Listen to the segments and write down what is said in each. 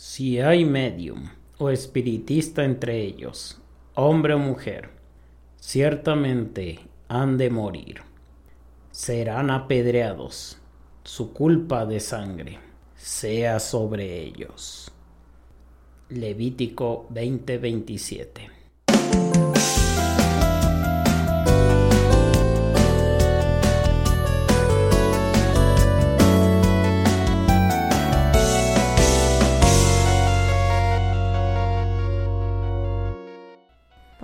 Si hay medium o espiritista entre ellos, hombre o mujer, ciertamente han de morir. Serán apedreados, su culpa de sangre sea sobre ellos. Levítico 20:27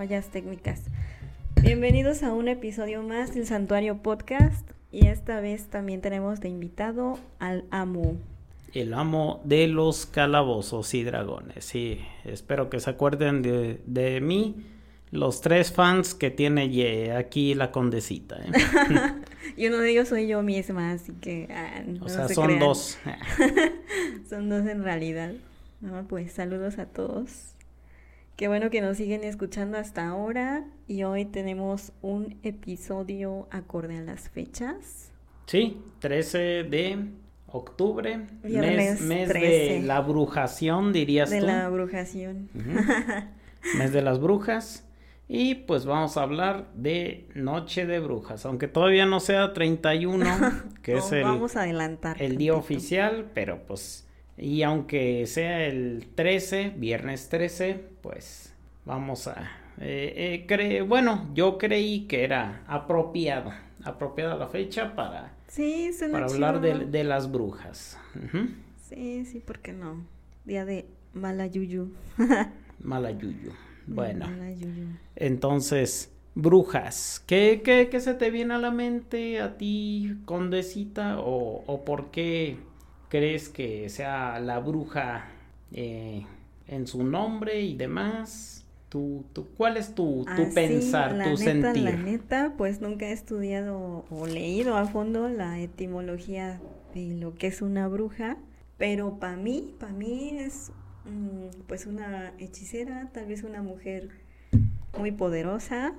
fallas técnicas. Bienvenidos a un episodio más del Santuario Podcast y esta vez también tenemos de invitado al amo. El amo de los calabozos y dragones. Sí, espero que se acuerden de, de mí, los tres fans que tiene aquí la condesita. ¿eh? y uno de ellos soy yo misma, así que... Ah, o sea, son dos. son dos en realidad. pues saludos a todos. Qué bueno que nos siguen escuchando hasta ahora y hoy tenemos un episodio acorde a las fechas. Sí, 13 de octubre, mes, mes de la brujación, dirías de tú. De la brujación. mes de las brujas. Y pues vamos a hablar de Noche de Brujas, aunque todavía no sea 31, que es el, vamos a adelantar el día oficial, pero pues y aunque sea el 13, viernes 13, pues vamos a... Eh, eh bueno, yo creí que era apropiado, apropiada la fecha para, sí, para hablar de, de, las brujas. Sí, sí, ¿por qué no? Día de Malayuyu. Malayuyu. Bueno, entonces, brujas, ¿qué, ¿qué, qué, se te viene a la mente a ti, condesita? ¿O, o por qué crees que sea la bruja eh, en su nombre y demás? ¿Tú, tú, ¿Cuál es tu, tu pensar, tu neta, sentir? La neta, pues nunca he estudiado o leído a fondo la etimología de lo que es una bruja, pero para mí, para mí es mm, pues una hechicera, tal vez una mujer muy poderosa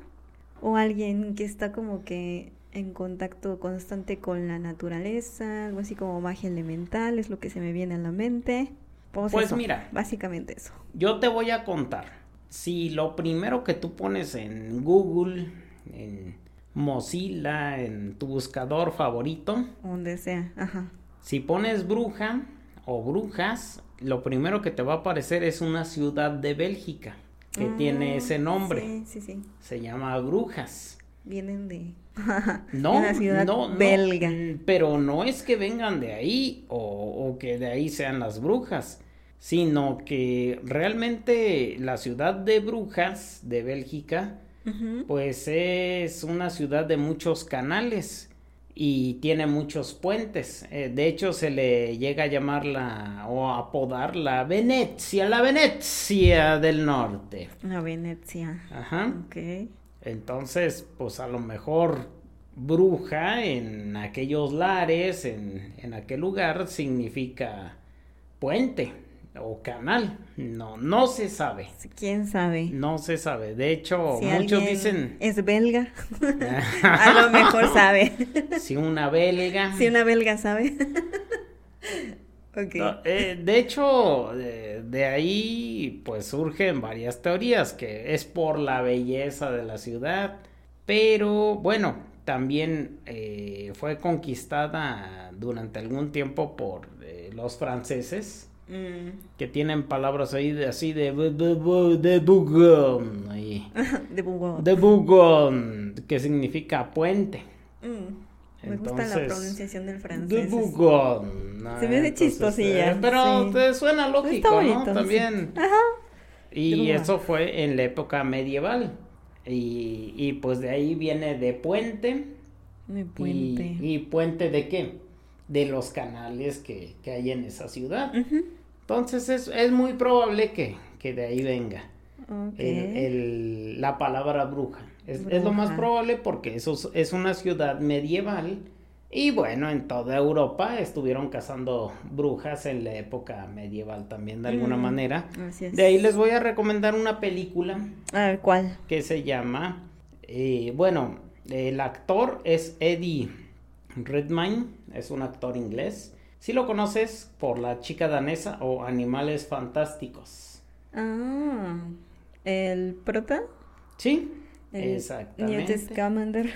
o alguien que está como que en contacto constante con la naturaleza, algo así como magia elemental, es lo que se me viene a la mente. Pues, pues mira, básicamente eso. Yo te voy a contar. Si lo primero que tú pones en Google, en Mozilla, en tu buscador favorito, donde sea, ajá. Si pones bruja o brujas, lo primero que te va a aparecer es una ciudad de Bélgica que tiene mm, ese nombre. Sí, sí, sí. Se llama Brujas. Vienen de no, ciudad no, belga. pero no es que vengan de ahí o, que de ahí sean las brujas, sino que realmente la ciudad de brujas de Bélgica, pues es una ciudad de muchos canales y tiene muchos puentes. Eh, de hecho, se le llega a llamarla o apodar la Venecia, la Venecia del norte. La Venecia. Ajá. Ok. Entonces, pues a lo mejor bruja en aquellos lares, en, en aquel lugar, significa puente o canal. No, no se sabe. ¿Quién sabe? No se sabe. De hecho, muchos dicen... Es belga. a lo mejor sabe. si una belga. Si una belga sabe. Eh, de hecho, de, ahí pues surgen varias teorías, que es por la belleza de la ciudad, pero bueno, también eh, fue conquistada durante algún tiempo por eh, los franceses. Mm. Que tienen palabras ahí de, así de de, de, de Bougon, de Bougon, que significa puente. Mm. Me gusta la pronunciación del francés. De Se me hace chistosilla. Eh, pero te suena lógico, ¿no? También. Ajá. Y eso fue en la época medieval. Y, y pues de ahí viene de puente. De puente. Y, puente de qué? De los canales que, que hay en esa ciudad. Entonces es, es, muy probable que, que de ahí venga el, la palabra bruja. Es, lo más probable porque eso es una ciudad medieval y bueno, en toda Europa estuvieron cazando brujas en la época medieval también de alguna mm, manera. De ahí les voy a recomendar una película. A ver, ¿cuál? Que se llama, eh, bueno, el actor es Eddie Redmayne, es un actor inglés. Si lo conoces por la chica danesa o Animales Fantásticos. Ah, ¿el prota? Sí, exactamente. Newt Scamander.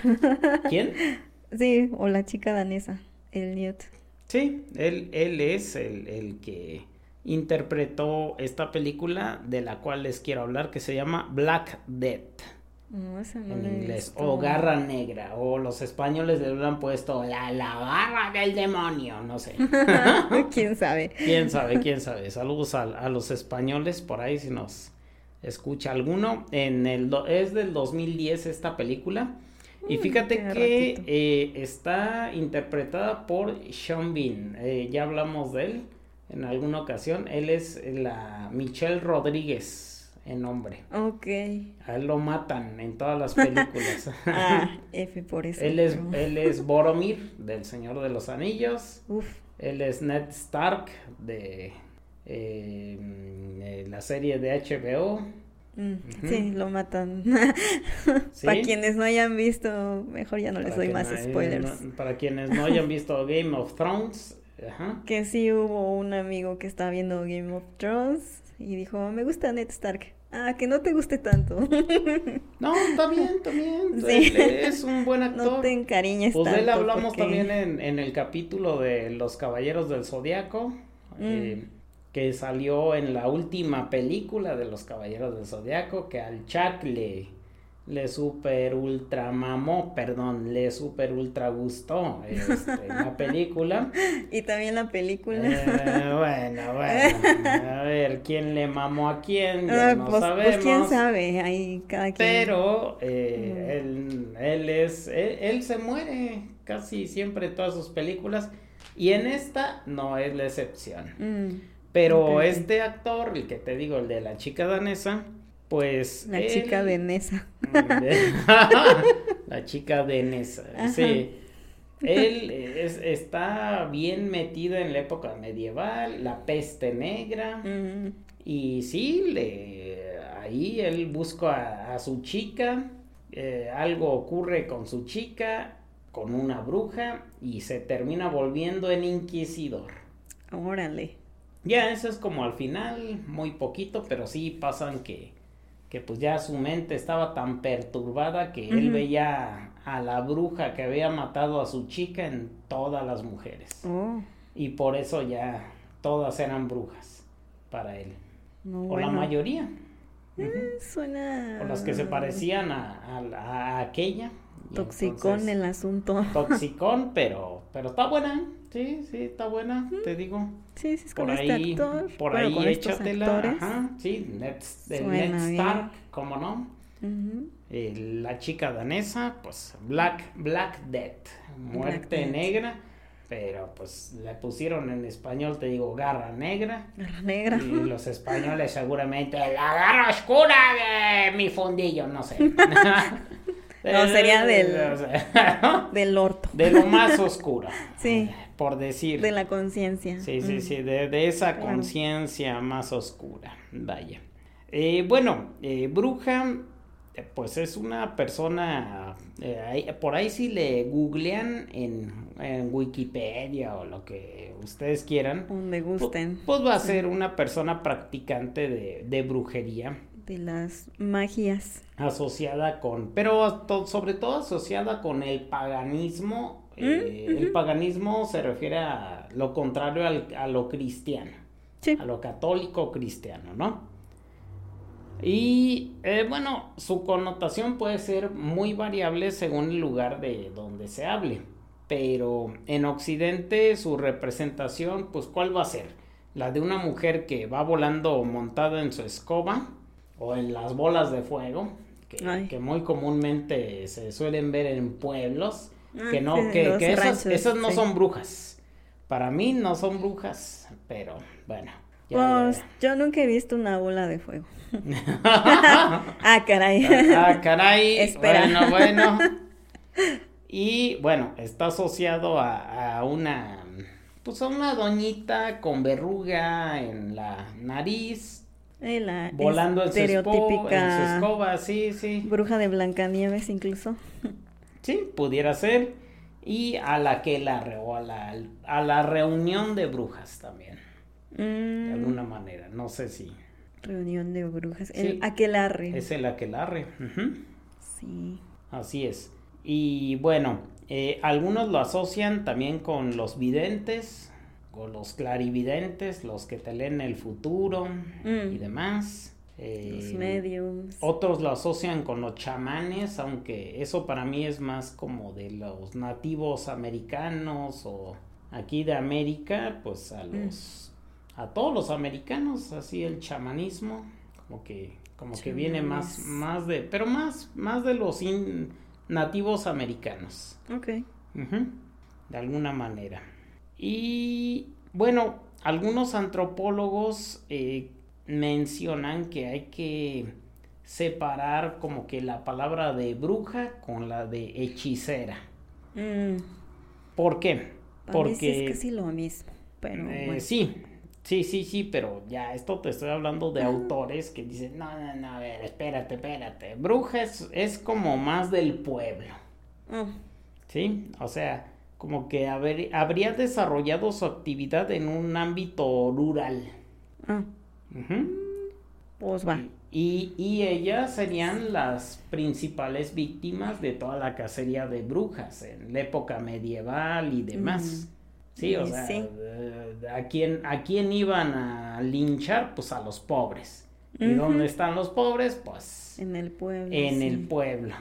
¿Quién? Sí, o la chica danesa, el Newt. Sí, él, él es el, el que interpretó esta película de la cual les quiero hablar que se llama Black Death. No, esa no en inglés, o garra negra, o los españoles le hubieran puesto la, la garra del demonio, no sé. ¿Quién sabe? quién sabe, quién sabe. Saludos a, a los españoles por ahí si nos escucha alguno. En el es del 2010 esta película. Y Mm, fíjate que eh, está interpretada por Sean Bean. Eh, ya hablamos de él en alguna ocasión. Él es la Michelle Rodríguez en nombre. Ok. A él lo matan en todas las películas. Ah, F por eso. él, es, él es Boromir del Señor de los Anillos. Uf. Él es Ned Stark de eh, eh, la serie de HBO. Mm. Sí, lo matan. ¿sí? Para quienes no hayan visto, mejor ya no les doy más no- spoilers. no- para quienes no hayan visto Game of Thrones. Ajá. Que sí hubo un amigo que estaba viendo Game of Thrones y dijo, me gusta Ned Stark. Ah, que no te guste tanto. No, está bien, está bien. Sí. Es un buen actor. no te encariñes Pues de él hablamos porque- también en, en el capítulo de Los Caballeros del Zodiaco, eh, que salió en la última película de Los Caballeros del Zodiaco, que al Chuck le, le super ultra mamó, perdón, le super ultra gustó este, la película. Y también la película. Eh, bueno, bueno, a ver, ¿quién le mamó a quién? Ya Ah, no pues, pues, sabemos. quién sabe, ahí cada quien. Pero eh, él, él es, él, él se muere casi siempre en todas sus películas y en esta no es la excepción. Mm, Pero este actor, el que te digo, el de la chica danesa, pues... la él- chica de Nesa. la chica de Nesa, Ajá. sí. Él es- está bien metido en la época medieval, la peste negra. Mm, Y sí, le, ahí él busca a, a su chica, eh, algo ocurre con su chica, con una bruja, y se termina volviendo en inquisidor. órale. Ya, eso es como al final, muy poquito, pero sí pasan que, que pues ya su mente estaba tan perturbada que él veía a la bruja que había matado a su chica en todas las mujeres. Oh, Y por eso ya todas eran brujas para él. no, O bueno. la mayoría. Eh, Suena... O las que se parecían a, a- a aquella. Toxicón entonces, el asunto. Toxicón, pero, pero está buena. Sí, sí, está buena, te digo. Sí, sí, es con Por este ahí, actor. por bueno, ahí con échatela. Ajá, sí, Ned. Stark, ¿cómo no? Eh, la chica danesa, pues Black, Black Death, muerte negra. Pero pues le pusieron en español, te digo, garra negra. Garra negra. Y los españoles seguramente la garra oscura de mi fundillo, no sé. No, sería del- Del orto. de lo más oscuro. Sí. Por decir. De la conciencia. Sí, sí, Mm. sí, de, de esa Claro. conciencia más oscura. Vaya. Eh, bueno, eh, bruja, eh, pues es una persona, eh, por ahí si le googlean en, en Wikipedia o lo que ustedes quieran, Donde gusten. pues va a ser una persona practicante de, de brujería De las magias. asociada con, pero sobre todo asociada con el paganismo. Eh, El paganismo se refiere a lo contrario al- a lo cristiano, Sí. a lo católico cristiano, ¿no? Y eh, bueno, su connotación puede ser muy variable según el lugar de donde se hable. Pero en Occidente su representación, pues ¿cuál va a ser? La de una mujer que va volando montada en su escoba o en las bolas de fuego, que muy comúnmente se suelen ver en pueblos, Ah, que no, sí, que, que esas, ranchos, esas no sí. son brujas. Para mí no son brujas, pero bueno. ya, Pues ya. yo nunca he visto una bola de fuego. ah, caray. Ah, caray. Espera. Bueno, bueno. Y bueno, está asociado a, a una, pues a una doñita con verruga en la nariz, Eh, la volando en su, escoba, sí, sí. bruja de Blancanieves incluso. Sí, pudiera ser. y a la que la o a la, a la reunión de brujas también. De mm. alguna manera, no sé si. Reunión de brujas. El aquelarre. Es el aquelarre. Sí. Así es. Y bueno, eh, algunos lo asocian también con los videntes, con los clarividentes, los que te leen el futuro y mm. Los eh, mediums. Otros lo asocian con los chamanes, aunque eso para mí es más como de los nativos americanos o aquí de América, pues a mm. los a todos los americanos, así el chamanismo, como que como que viene más más de pero más más de los nativos americanos. Ok. de alguna manera. Y bueno, algunos antropólogos eh, mencionan que hay que separar como que la palabra de bruja con la de hechicera. Mm. ¿Por qué? Porque es casi lo mismo. Pero eh, Sí, sí, sí, sí, pero ya esto te estoy hablando de ah. autores que dicen, no, no, no, a ver, espérate, espérate. Bruja es, como más del pueblo. Ah. ¿Sí? O sea, como que habría desarrollado su actividad en un ámbito rural. Ah. Pues va. Y, y, ellas serían las principales víctimas de toda la cacería de brujas en la época medieval y demás. Sí, o sea, eh, ¿a, quién, ¿a quién iban a linchar? Pues a los pobres. ¿Y dónde están los pobres? Pues... En el pueblo. En el pueblo.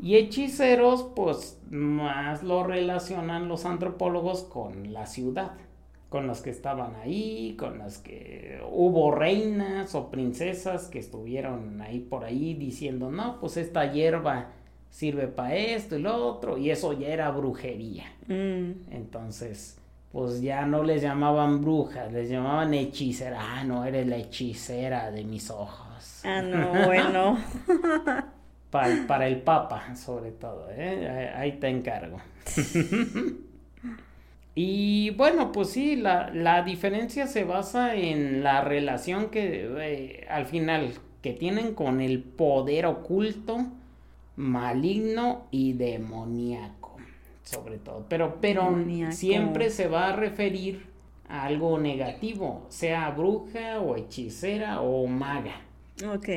Y hechiceros, pues más lo relacionan los antropólogos con la ciudad, con los que estaban ahí, con las que hubo reinas o princesas que estuvieron ahí por ahí diciendo, no, pues esta hierba sirve para esto y lo otro, y eso ya era brujería. Mm. Entonces, pues ya no les llamaban brujas, les llamaban hechicera. Ah, no, eres la hechicera de mis ojos. Ah, no, bueno. para, el Papa, sobre todo, ¿eh? Ahí te encargo. y bueno, pues sí, la, diferencia se basa en la relación que eh, al final que tienen con el poder oculto, maligno y demoníaco, sobre todo. Pero, pero siempre se va a referir a algo negativo, sea bruja o hechicera o maga. Ok.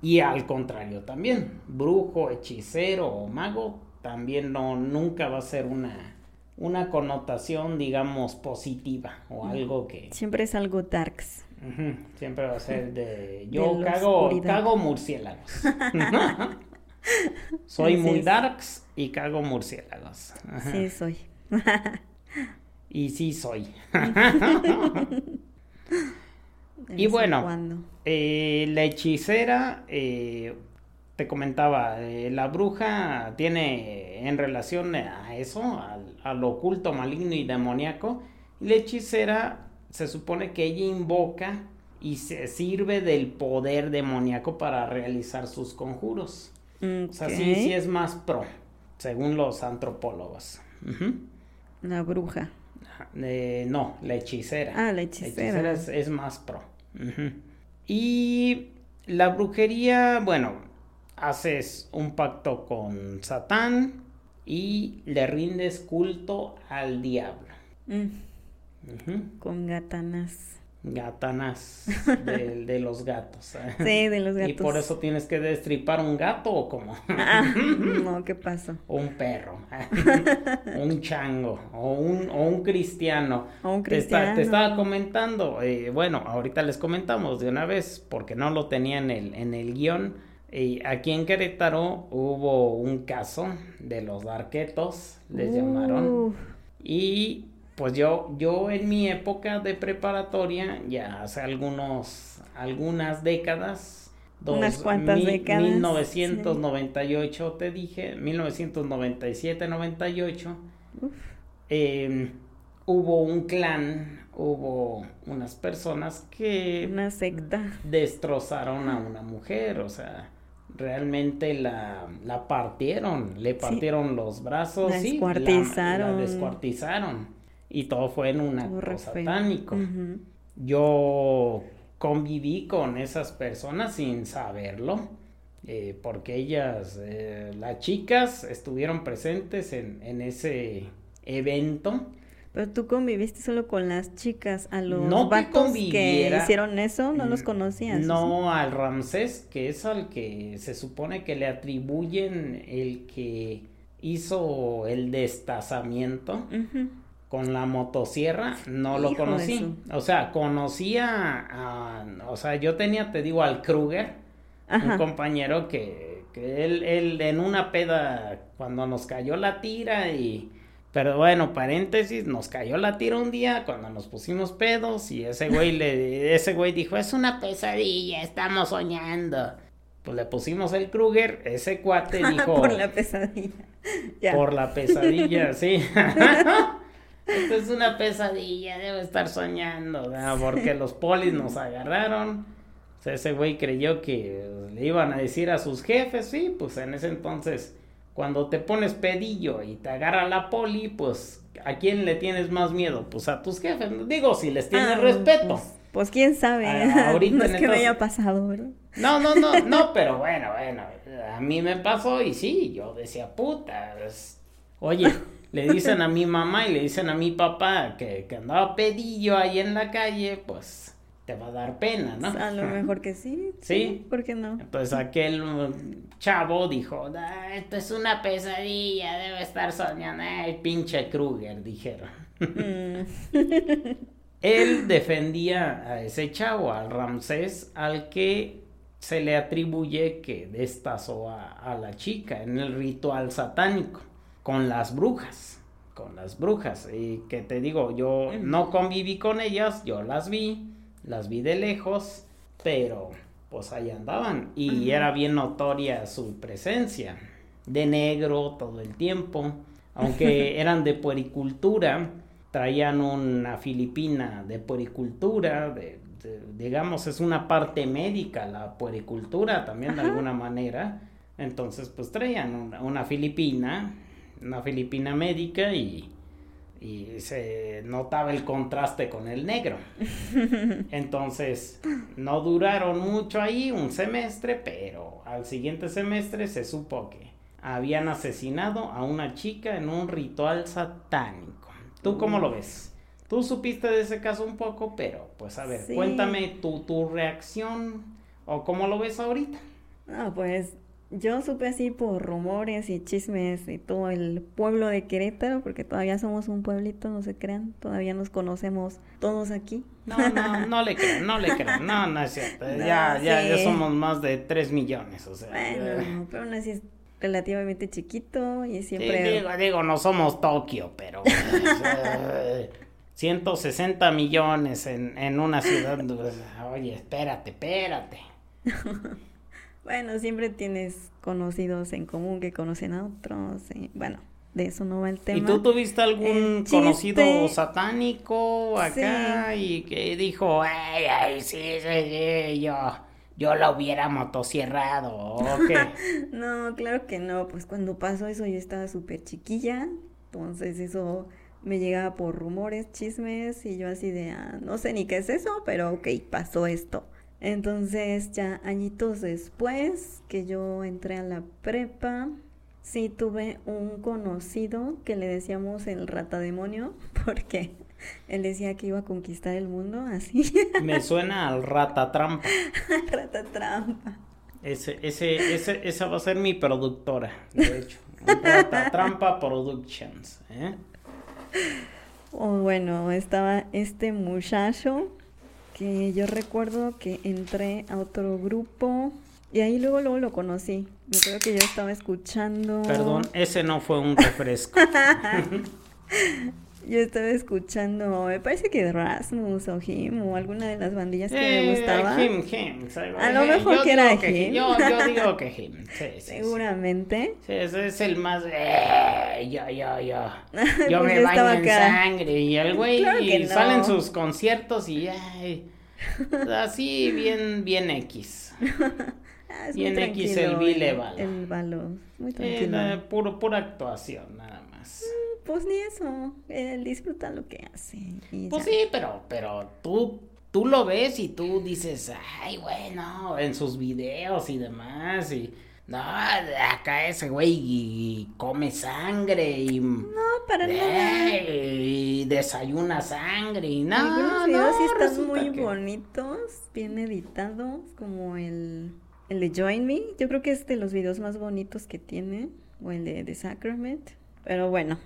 Y al contrario también, brujo, hechicero o mago también no, nunca va a ser una, una connotación, digamos, positiva o algo que... Siempre es algo darks. Siempre va a ser de... Yo cago, cago murciélagos. soy muy darks y cago murciélagos. Sí, soy. y sí soy. y bueno, eh, la hechicera, eh, te comentaba, eh, la bruja tiene en relación a eso, al, oculto, maligno y demoníaco. Y la hechicera se supone que ella invoca y se sirve del poder demoníaco para realizar sus conjuros. O sea, sí, sí es más pro, según los antropólogos. La bruja. no, la hechicera. Ah, la hechicera. La hechicera es, más pro. Y la brujería, bueno, haces un pacto con Satán y le rindes culto al diablo. Mm. Con gatanas. Gatanas de, los gatos. Sí, de los gatos. ¿Y por eso tienes que destripar un gato o cómo? Ah, no, ¿qué pasó? un perro, un chango, o un, o un cristiano. O un cristiano. Te, estaba comentando, eh, bueno, ahorita les comentamos de una vez, porque no lo tenía en el, en el guion. Y aquí en Querétaro hubo un caso de los arquetos, les llamaron. Y pues yo, yo en mi época de preparatoria, ya hace algunos, algunas décadas, unas cuantas décadas. 1998 te dije, 1997-98, em, hubo un clan, hubo unas personas que... Una secta. Destrozaron a una mujer, o sea realmente la, la partieron, le partieron los brazos, la descuartizaron. la descuartizaron y todo fue en un acto satánico. Yo conviví con esas personas sin saberlo. eh, porque ellas, eh, las chicas, estuvieron presentes en, en ese evento. Pero tú conviviste solo con las chicas, a los no vatos que, hicieron eso, no los conocías. No, al Ramsés, que es al que se supone que le atribuyen el que hizo el destazamiento con la motosierra, no lo conocí. O sea, conocía a, o sea, yo tenía, te digo, al Kruger, un compañero que, que él, él en una peda, cuando nos cayó la tira y pero bueno, paréntesis, nos cayó la tira un día cuando nos pusimos pedos y ese güey le ese güey dijo, "Es una pesadilla, estamos soñando." Pues le pusimos el Kruger, ese cuate dijo Por la pesadilla. Por la pesadilla, sí. Esto es una pesadilla, debe estar soñando, porque los polis nos agarraron. O sea, ese güey creyó que le iban a decir a sus jefes, sí, pues en ese entonces cuando te pones pedillo y te agarra la poli, pues ¿a quién le tienes más miedo? Pues a tus jefes. Digo, si les tienes ah, respeto. Pues, pues, quién sabe. ahorita no es que me haya pasado, ¿verdad? No, no, no, no, pero bueno, bueno, a mí me pasó y sí, yo decía, puta, oye, le dicen a mi mamá y le dicen a mi papá que, que andaba pedillo ahí en la calle, pues va a dar pena, ¿no? A lo mejor que sí. Sí. ¿Por qué no? Entonces aquel chavo dijo, esto es una pesadilla, debe estar soñando, ay, pinche Kruger, dijeron. Mm. Él defendía a ese chavo, al Ramsés, al que se le atribuye que destazó a, a la chica en el ritual satánico, con las brujas con las brujas. Y que te digo, yo no conviví con ellas, yo las vi las vi de lejos, pero pues ahí andaban. Y era bien notoria su presencia, de negro todo el tiempo, aunque eran de puericultura, traían una filipina de puericultura, de, digamos es una parte médica la puericultura también de alguna manera, entonces pues traían una filipina, una filipina médica y y se notaba el contraste con el negro. Entonces, no duraron mucho ahí, un semestre, pero al siguiente semestre se supo que habían asesinado a una chica en un ritual satánico. ¿Tú cómo lo ves? Tú supiste de ese caso un poco, pero pues a ver, cuéntame tu, tu reacción o cómo lo ves ahorita. Ah, pues yo supe así por rumores y chismes y todo el pueblo de Querétaro, porque todavía somos un pueblito, no se crean, todavía nos conocemos todos aquí. No, no, no le crean, no le crean, no, no es cierto, ya, ya, ya somos más de 3 millones, o sea. Bueno, pero aún así es relativamente chiquito y siempre... digo, digo, no somos Tokio, pero... 160 millones en, en una ciudad, oye, espérate, espérate. Bueno, siempre tienes conocidos en común que conocen a otros. bueno, de eso no va el tema. ¿Y tú tuviste algún conocido satánico acá y que dijo, ay, ay, sí, sí, yo, yo lo hubiera motosierrado no, claro que no, pues cuando pasó eso yo estaba súper chiquilla, entonces eso me llegaba por rumores, chismes y yo así de, ah, no sé ni qué es eso, pero ok, pasó esto. Entonces ya añitos después que yo entré a la prepa, sí tuve un conocido que le decíamos el rata demonio porque él decía que iba a conquistar el mundo así. Me suena al rata trampa. rata trampa. Ese, ese, ese, esa va a ser mi productora, de hecho. Rata Trampa Productions. ¿eh? Oh, bueno, estaba este muchacho que yo recuerdo que entré a otro grupo y ahí luego luego lo conocí. Me acuerdo que yo estaba escuchando. Perdón, ese no fue un refresco. yo estaba escuchando, me parece que Rasmus o Jim o alguna de las bandillas que me eh, gustaba. Jim, Jim. A lo mejor que era Jim. yo, yo, digo que Jim. Sí, sí, Seguramente. Sí, ese es el más. Eh, yo, yo, yo. Yo me baño en sangre y el güey y salen sus conciertos y. Ay, así bien, bien X. Ah, bien X el Vile El valor. Muy tranquilo. Eh, puro, pura actuación, nada más. Mm, pues ni eso. Él disfruta lo que hace. pues sí, pero, pero tú tú lo ves y tú dices, ay, bueno, en sus videos y demás, y no, acá ese güey come sangre y. No, para nada. Y desayuna sangre y. Algunos videos sí están muy bonitos, bien editados, como el, el de Join Me. Yo creo que es de los videos más bonitos que tiene, o el de The Sacrament. Pero bueno.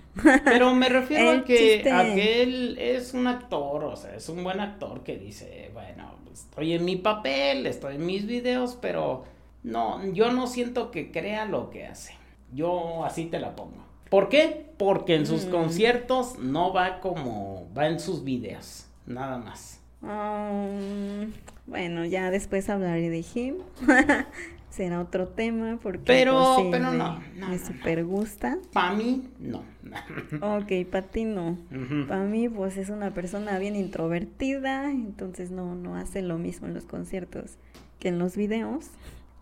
Pero me refiero a que, él es un actor, o sea, es un buen actor que dice, bueno, estoy en mi papel, estoy en mis videos, pero no, yo no siento que crea lo que hace. Yo así te la pongo. ¿Por qué? Porque en sus mm. conciertos no va como va en sus videos, nada más. Um, bueno, ya después hablaré de him. Será otro tema porque pero, pues, pero no, me super gusta. Para mí no. ok, para ti no. Para mí pues es una persona bien introvertida, entonces no no hace lo mismo en los conciertos que en los videos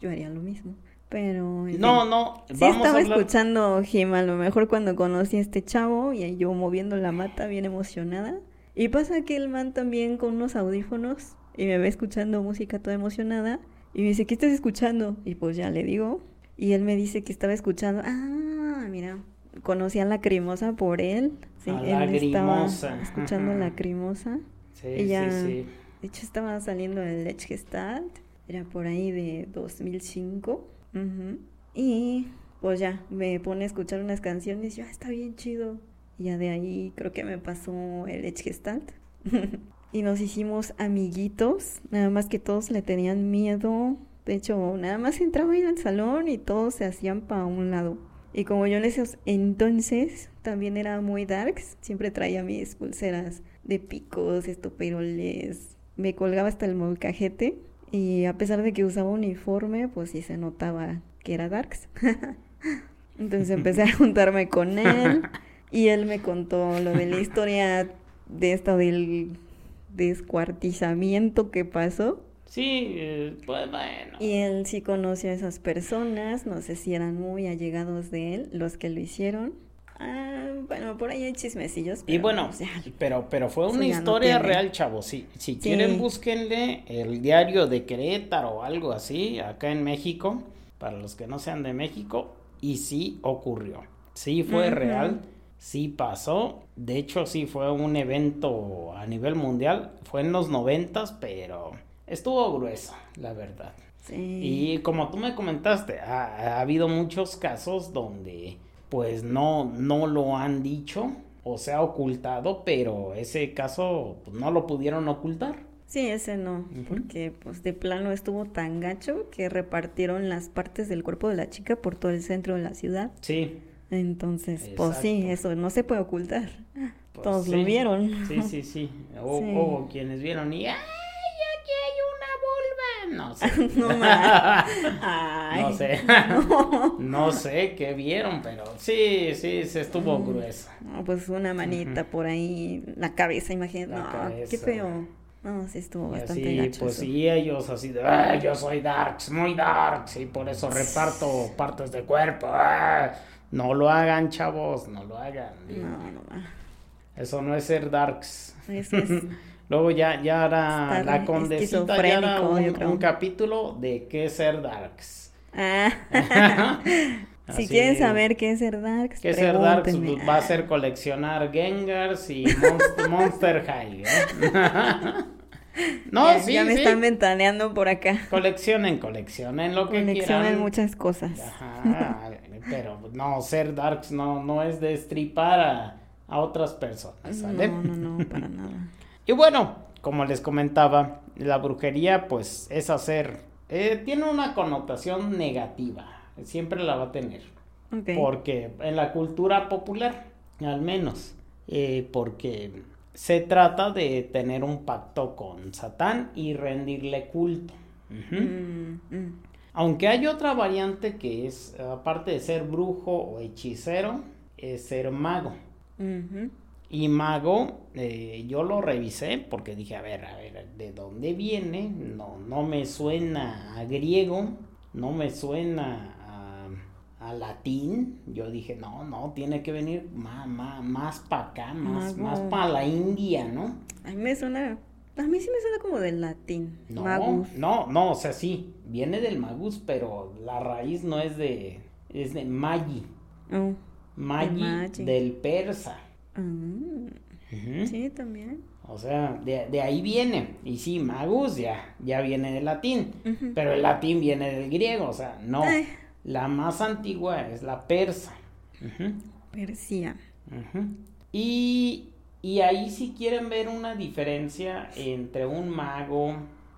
yo haría lo mismo. Pero. No, no. Sí, estaba escuchando Jim, a lo mejor cuando conocí a este chavo y yo moviendo la mata bien emocionada. Y pasa que el man también con unos audífonos y me ve escuchando música toda emocionada. Y me dice, ¿qué estás escuchando? Y pues ya le digo. Y él me dice que estaba escuchando. Ah, mira, conocí a Lacrimosa por él. Sí, él estaba escuchando Lacrimosa. Sí, Ella, sí, sí. De hecho, estaba saliendo el Lech Gestalt era por ahí de 2005. Y pues ya, me pone a escuchar unas canciones y yo, ah, está bien chido. Y ya de ahí creo que me pasó el Edge Gestalt. y nos hicimos amiguitos, nada más que todos le tenían miedo. De hecho, nada más entraba ahí al salón y todos se hacían para un lado. Y como yo en esos entonces también era muy darks, siempre traía mis pulseras de picos, estoperoles, me colgaba hasta el molcajete y a pesar de que usaba uniforme, pues sí se notaba que era Darks. Entonces empecé a juntarme con él y él me contó lo de la historia de esto del descuartizamiento que pasó. Sí, eh, pues bueno. Y él sí conoció a esas personas, no sé si eran muy allegados de él, los que lo hicieron. Ah, bueno, por ahí hay chismecillos. y bueno, pero, pero fue una historia real, chavos. Si, si quieren, búsquenle el diario de Querétaro o algo así, acá en México, para los que no sean de México, y sí ocurrió. Sí fue real, sí pasó. De hecho, sí fue un evento a nivel mundial. Fue en los noventas, pero estuvo grueso, la verdad. Y como tú me comentaste, ha habido muchos casos donde pues no, no lo han dicho o se ha ocultado, pero ese caso pues, no lo pudieron ocultar. Sí, ese no, porque pues de plano estuvo tan gacho que repartieron las partes del cuerpo de la chica por todo el centro de la ciudad. Sí. Entonces, pues sí, eso no se puede ocultar. Pues Todos lo vieron. Sí, sí, sí. O, quienes vieron y ¡ay, aquí hay no sé. no, sé. no sé qué vieron, pero sí, sí, se estuvo mm. grueso. pues una manita por ahí, la cabeza, imagínate. No, qué feo. No, sí estuvo bastante Sí, pues sí, ellos así de, ah, yo soy Darks, muy Darks, y por eso reparto partes de cuerpo. Ah". No lo hagan, chavos, no lo hagan. No, no. Eso no es ser Darks. Eso es Luego ya, ya era la condesita, ya era un, capítulo de qué es ser darks. Ah. si quieren saber qué es ser darks, qué ser darks pues, va a ser coleccionar Gengars y Monster, High. ¿eh? No, ya, sí, ya me están ventaneando por acá. Coleccionen, coleccionen lo que coleccionen quieran. Coleccionen muchas cosas. pero no, ser darks no, no es destripar a, a otras personas, ¿sale? No, no, no, para nada. Y bueno, como les comentaba, la brujería pues es hacer, eh, tiene una connotación negativa, siempre la va a tener. Porque en la cultura popular, al menos, eh, porque se trata de tener un pacto con Satán y rendirle culto. Mm, mm. Aunque hay otra variante que es, aparte de ser brujo o hechicero, es ser mago. Y mago, eh, yo lo revisé porque dije, a ver, a ver, ¿de dónde viene? No, no me suena a griego, no me suena a, latín. Yo dije, no, no, tiene que venir más, más, más para acá, más, más para la India, ¿no? A mí me suena A mí sí me suena como del latín. No, Magus. no, no, o sea, sí, viene del magus, pero la raíz no es de, es de magi. Oh, Magi, del persa. ah. Sí, también. O sea, de, de ahí viene. Y sí, magus ya, ya viene del latín. Pero el latín viene del griego, o sea, no. Eh. La más antigua es la persa. Ujú, Persia. Y, y ahí si quieren ver una diferencia entre un mago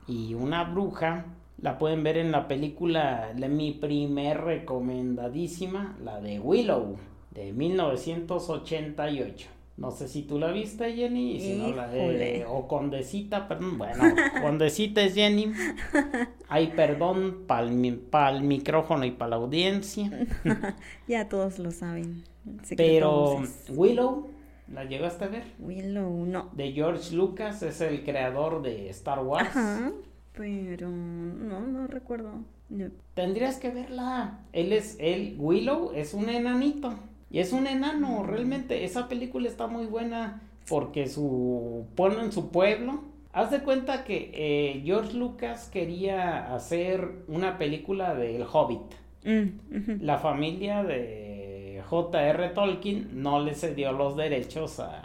y una bruja, la pueden ver en la película, la- mi primer recomendadísima, la de Willow, de 1988. No sé si tú la viste, Jenny, y si no la de, Híjole. o Condecita, perdón, bueno, Condecita es Jenny. Hay perdón para el micrófono y para la audiencia. Ya todos lo saben. El Pero. Willow, ¿la llegaste a ver? Willow, no. De George Lucas, es el creador de Star Wars. Ajá. Pero no, no recuerdo. No. Tendrías que verla. Él es, él, Willow es un enanito. Y es un enano, realmente. Esa película está muy buena porque su su pueblo. Haz de cuenta que eh, George Lucas quería hacer una película del Hobbit. Mm. La familia de J.R. Tolkien no le cedió los derechos a,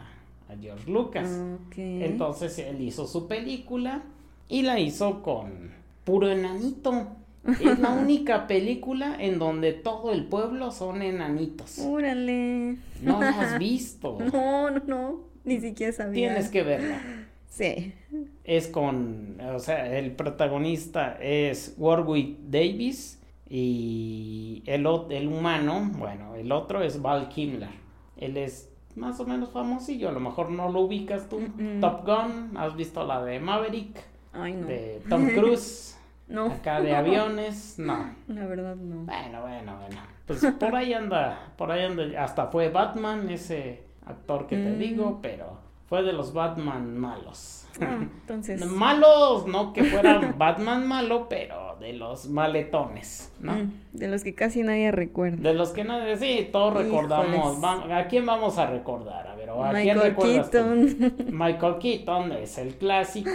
a George Lucas. Entonces él hizo su película y la hizo con puro enanito. Es la única película en donde todo el pueblo son enanitos. Órale. No la has visto. No, no, no. Ni siquiera sabía. Tienes que verla. Sí. Es con, o sea, el protagonista es Warwick Davis y el, el humano, bueno, el otro es Val Kilmer. Él es más o menos famosillo, a lo mejor no lo ubicas tú. Top Gun, ¿has visto la de Maverick? Ay, no. De Tom Cruise, No. acá de aviones, no. La verdad, no. Bueno, bueno, bueno. Pues por ahí anda, por ahí anda, hasta fue Batman, ese actor que te Mm. digo, pero fue de los Batman malos. Ah, entonces. Malos, no que fueran Batman malo, pero de los maletones, ¿no? mm, de los que casi nadie recuerda. De los que nadie, sí, todos recordamos. Va- ¿A quién vamos a recordar? A ver, ¿o ¿a quién Michael recuerdas tú? Keaton. Michael Keaton es el clásico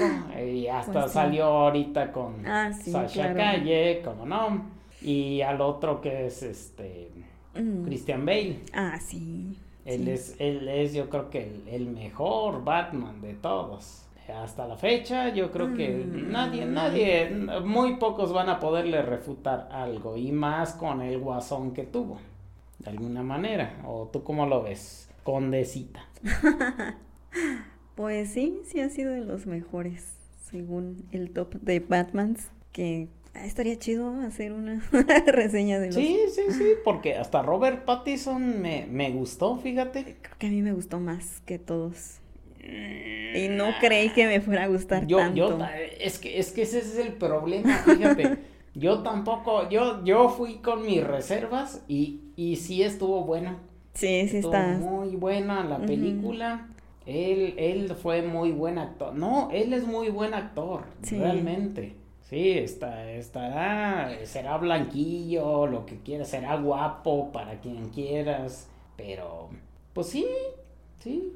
y hasta Pues sí. salió ahorita con Ah, sí, Sasha claro. Calle, como no, y al otro que es este Mm. Christian Bale. Ah, sí. Él sí. es, él es, yo creo que el, el mejor Batman de todos. Hasta la fecha, yo creo que Mm. nadie, nadie, muy pocos van a poderle refutar algo, y más con el guasón que tuvo, de alguna manera. ¿O tú cómo lo ves, Condecita? Pues sí, sí ha sido de los mejores, según el top de Batmans, que estaría chido hacer una reseña de los... Sí, sí, sí, porque hasta Robert Pattinson me, me gustó, fíjate. Creo que a mí me gustó más que todos. Y no creí que me fuera a gustar Yo, tanto. yo, es que, es que ese es el problema, fíjate. yo tampoco, yo, yo fui con mis reservas y, y sí estuvo buena. Sí, sí Estuvo está. muy buena la película. Él, él fue muy buen actor. No, él es muy buen actor, Sí. realmente. Sí, está, estará, será blanquillo, lo que quieras, será guapo para quien quieras, pero, pues sí, sí,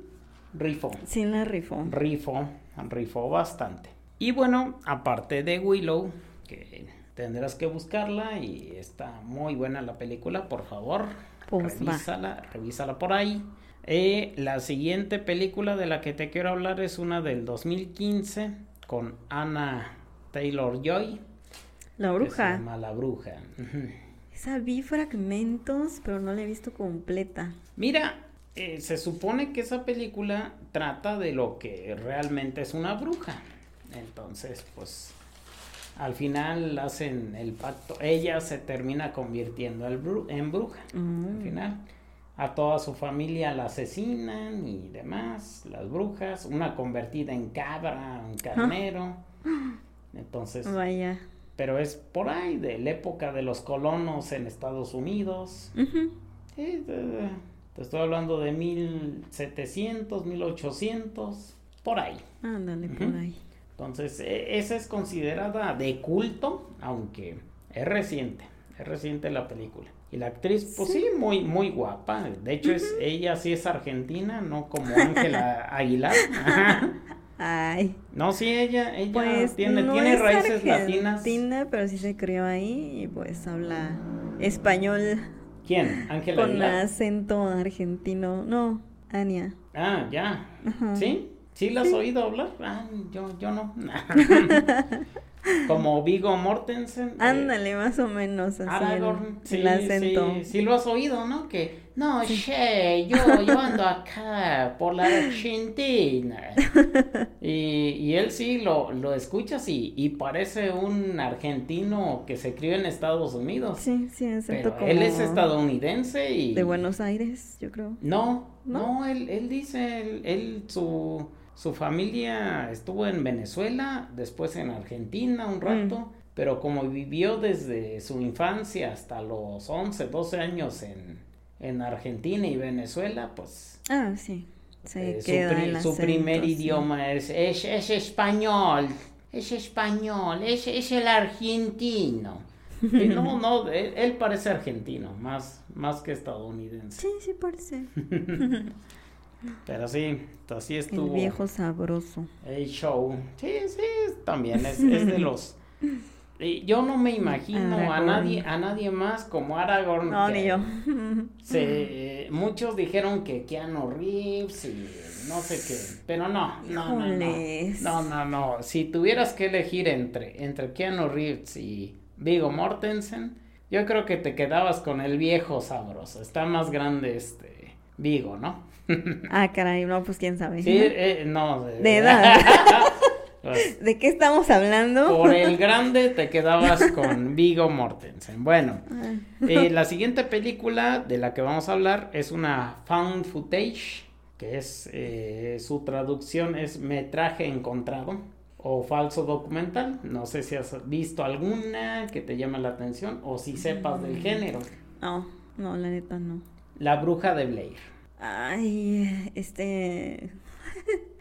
rifo. Sí la rifó. Rifo, rifó bastante. Y bueno, aparte de Willow, que tendrás que buscarla y está muy buena la película, por favor, Pues va. revísala, revísala por ahí. Eh, la siguiente película de la que te quiero hablar es una del 2015 con Anna Taylor Joy. La Que se bruja. llama La Bruja. Esa vi fragmentos, pero no la he visto completa. Mira, eh, se supone que esa película trata de lo que realmente es una bruja. Entonces, pues, al final hacen el pacto. Ella se termina convirtiendo en bruja. Al Mm. final, a toda su familia la asesinan y demás, las brujas. Una convertida en cabra, en carnero. Entonces, Vaya. pero es por ahí, de la época de los colonos en Estados Unidos. Te, te estoy hablando de 1700, 1800, por ahí. Ándale, por ahí. Entonces, e- esa es considerada de culto, aunque es reciente, es reciente la película. Y la actriz, pues sí, muy, muy guapa. De hecho, es, ella sí es argentina, no como Ángela Aguilar. Ay. No, sí, ella, ella pues, tiene, tiene raíces latinas. Latina, pero sí se crió ahí y pues habla español. ¿Quién? Ángela Con acento argentino. No, Ania. Ah, ya. ¿Sí? ¿Sí la has oído hablar? Ah, yo, yo no. Como Vigo Mortensen. Eh, Ándale, más o menos así. Aragorn, sí, acento. Sí, sí, lo has oído, ¿no? Que, no, che, yo, yo ando acá por la Argentina. y, y él sí lo, lo escuchas y, y parece un argentino que se crió en Estados Unidos. Sí, sí, Pero él es estadounidense y... De Buenos Aires, yo creo. No, no, él, él dice, él, él su su familia estuvo en Venezuela, después en Argentina un rato, mm. pero como vivió desde su infancia hasta los 11, 12 años en, en Argentina y Venezuela, pues... Ah, sí. Eh, su, primer idioma es, es, español, es español, es, es el argentino. Y no, no, él, parece argentino, más, más que estadounidense. Sí, sí parece. Pero sí, así estuvo. El viejo sabroso. El show. Sí, sí, también es, de los. Yo no me imagino a nadie, a nadie más como Aragorn. No, ni yo. Se, muchos dijeron que Keanu Reeves y no sé qué, pero no, no, no, no, no, no, no, Si tuvieras que elegir entre, entre Keanu Reeves y Vigo Mortensen, yo creo que te quedabas con el viejo sabroso. Está más grande este Vigo, ¿no? ah, caray, no, pues quién sabe. Sí, eh, no. De, edad. ¿De qué estamos hablando? Por el grande te quedabas con Vigo Mortensen. Bueno, ah. eh, la siguiente película de la que vamos a hablar es una found footage, que es eh, su traducción es metraje encontrado o falso documental. No sé si has visto alguna que te llame la atención o si sepas del mm. género. No, no, la neta no. La bruja de Blair. Ay, este...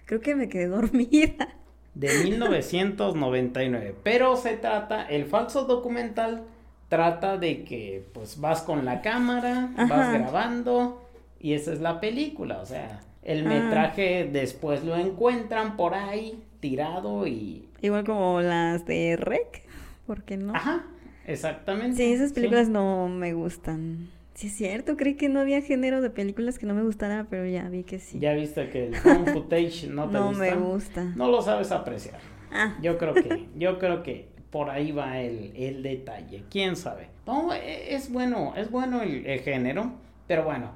Creo que me quedé dormida. De 1999. Pero se trata, el falso documental trata de que pues vas con la cámara, vas grabando y esa es la película. O sea, el ah. metraje después lo encuentran por ahí tirado y... Igual como las de Rec, ¿por qué no? Ajá, exactamente. Sí, esas películas no me gustan. Sí, es cierto, creí que no había género de películas que no me gustara, pero ya vi que sí. Ya viste que el footage no te no me gusta. No lo sabes apreciar. Ah. Yo creo que, yo creo que por ahí va el, el detalle. ¿Quién sabe? No, e, es bueno, es bueno el, género, pero bueno,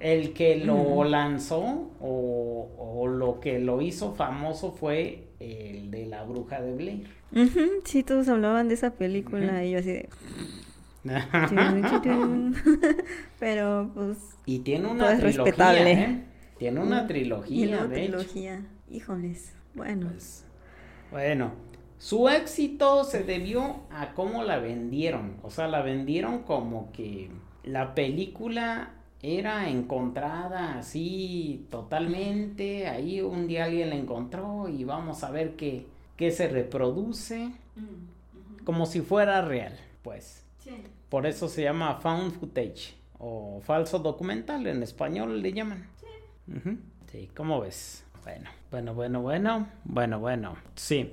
el que lo lanzó o, o, lo que lo hizo famoso fue el de la bruja de Blair. Sí, todos hablaban de esa película y yo así de... Pero pues. Y tiene una trilogía. ¿eh? Tiene una trilogía. trilogía. Híjoles. Bueno. Pues, bueno. Su éxito se debió a cómo la vendieron. O sea, la vendieron como que la película era encontrada así totalmente. Ahí un día alguien la encontró y vamos a ver qué, qué se reproduce. Mm, como si fuera real, pues. Por eso se llama found footage o falso documental, en español le llaman. Sí. Sí, ¿cómo ves? Bueno, bueno, bueno, bueno, bueno, bueno, sí.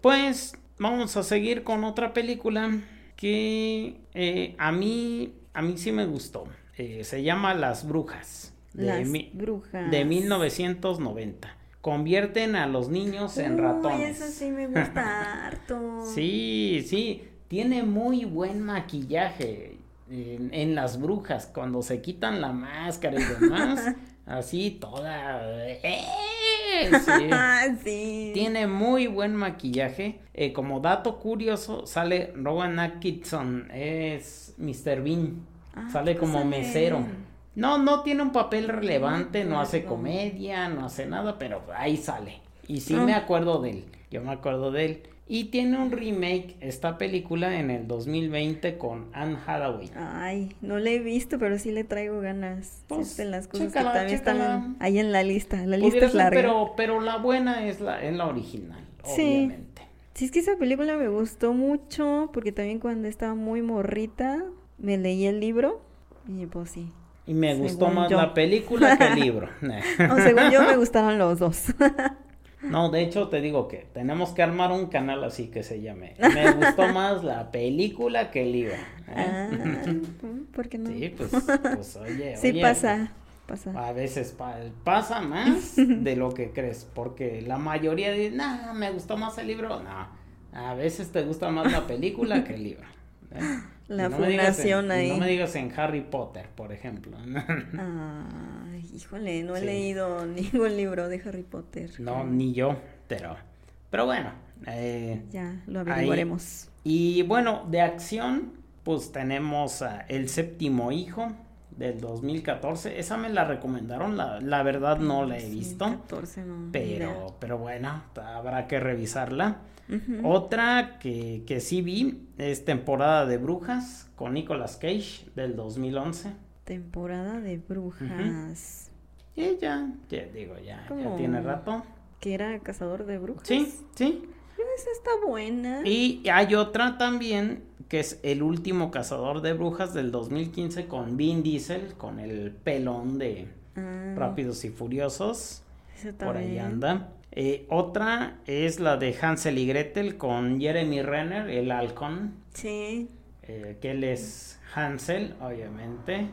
Pues vamos a seguir con otra película que eh, a mí, a mí sí me gustó. Eh, se llama Las Brujas. Las Brujas. De 1990 convierten a los niños en ratones. Eso sí me gusta harto. sí, sí tiene muy buen maquillaje en, las brujas, cuando se quitan la máscara y demás, así toda... ¡eh! Sí. Tiene muy buen maquillaje. Eh, como dato curioso, sale Rowan Atkinson, es Mr. Bean. Ah, sale como mesero. No, no tiene un papel relevante, no hace comedia, no hace nada, pero ahí sale. Y sí me ah. acuerdo de él. Yo me acuerdo de él. Y tiene un remake esta película en el 2020 con Anne Hathaway. Ay, no la he visto, pero sí le traigo ganas. Pues, de las cosas que también están ahí en la lista. La lista es larga. pero, pero la buena es la, es la original, sí. obviamente. Sí, es que esa película me gustó mucho porque también cuando estaba muy morrita me leí el libro y pues sí. Y me gustó más la película que el libro. o según yo me gustaron los dos. No, de hecho te digo que tenemos que armar un canal así que se llame. Me gustó más la película que el libro. ¿eh? Ah, ¿por qué no? Sí, pues, pues oye, Sí oye, pasa, pasa. A veces pa- pasa más de lo que crees, porque la mayoría dice, no, me gustó más el libro. No, a veces te gusta más la película que el libro. ¿Eh? La no me digas en- fundación ahí. No me digas en Harry Potter, por ejemplo. Ay, híjole, no he Sí. leído ningún libro de Harry Potter. No, ni yo, pero, pero bueno. eh, Ya, lo Ahí. averiguaremos. y bueno, de acción, pues tenemos a El séptimo hijo del 2014. Esa me la recomendaron, la, la verdad no la he visto. 14, no. Pero, pero bueno, habrá que revisarla. Otra que, que sí vi es temporada de brujas con Nicolas Cage del 2011. Temporada de brujas. Y ya, ya digo, ya, ya tiene rato. Que era cazador de brujas. Sí, sí. Esa está buena. Y hay otra también que es El último cazador de brujas del 2015 con Vin Diesel, con el pelón de Ah, Rápidos y Furiosos. Por ahí anda. Eh, otra es la de Hansel y Gretel con Jeremy Renner, el halcón, Sí. eh, que él es Hansel, obviamente.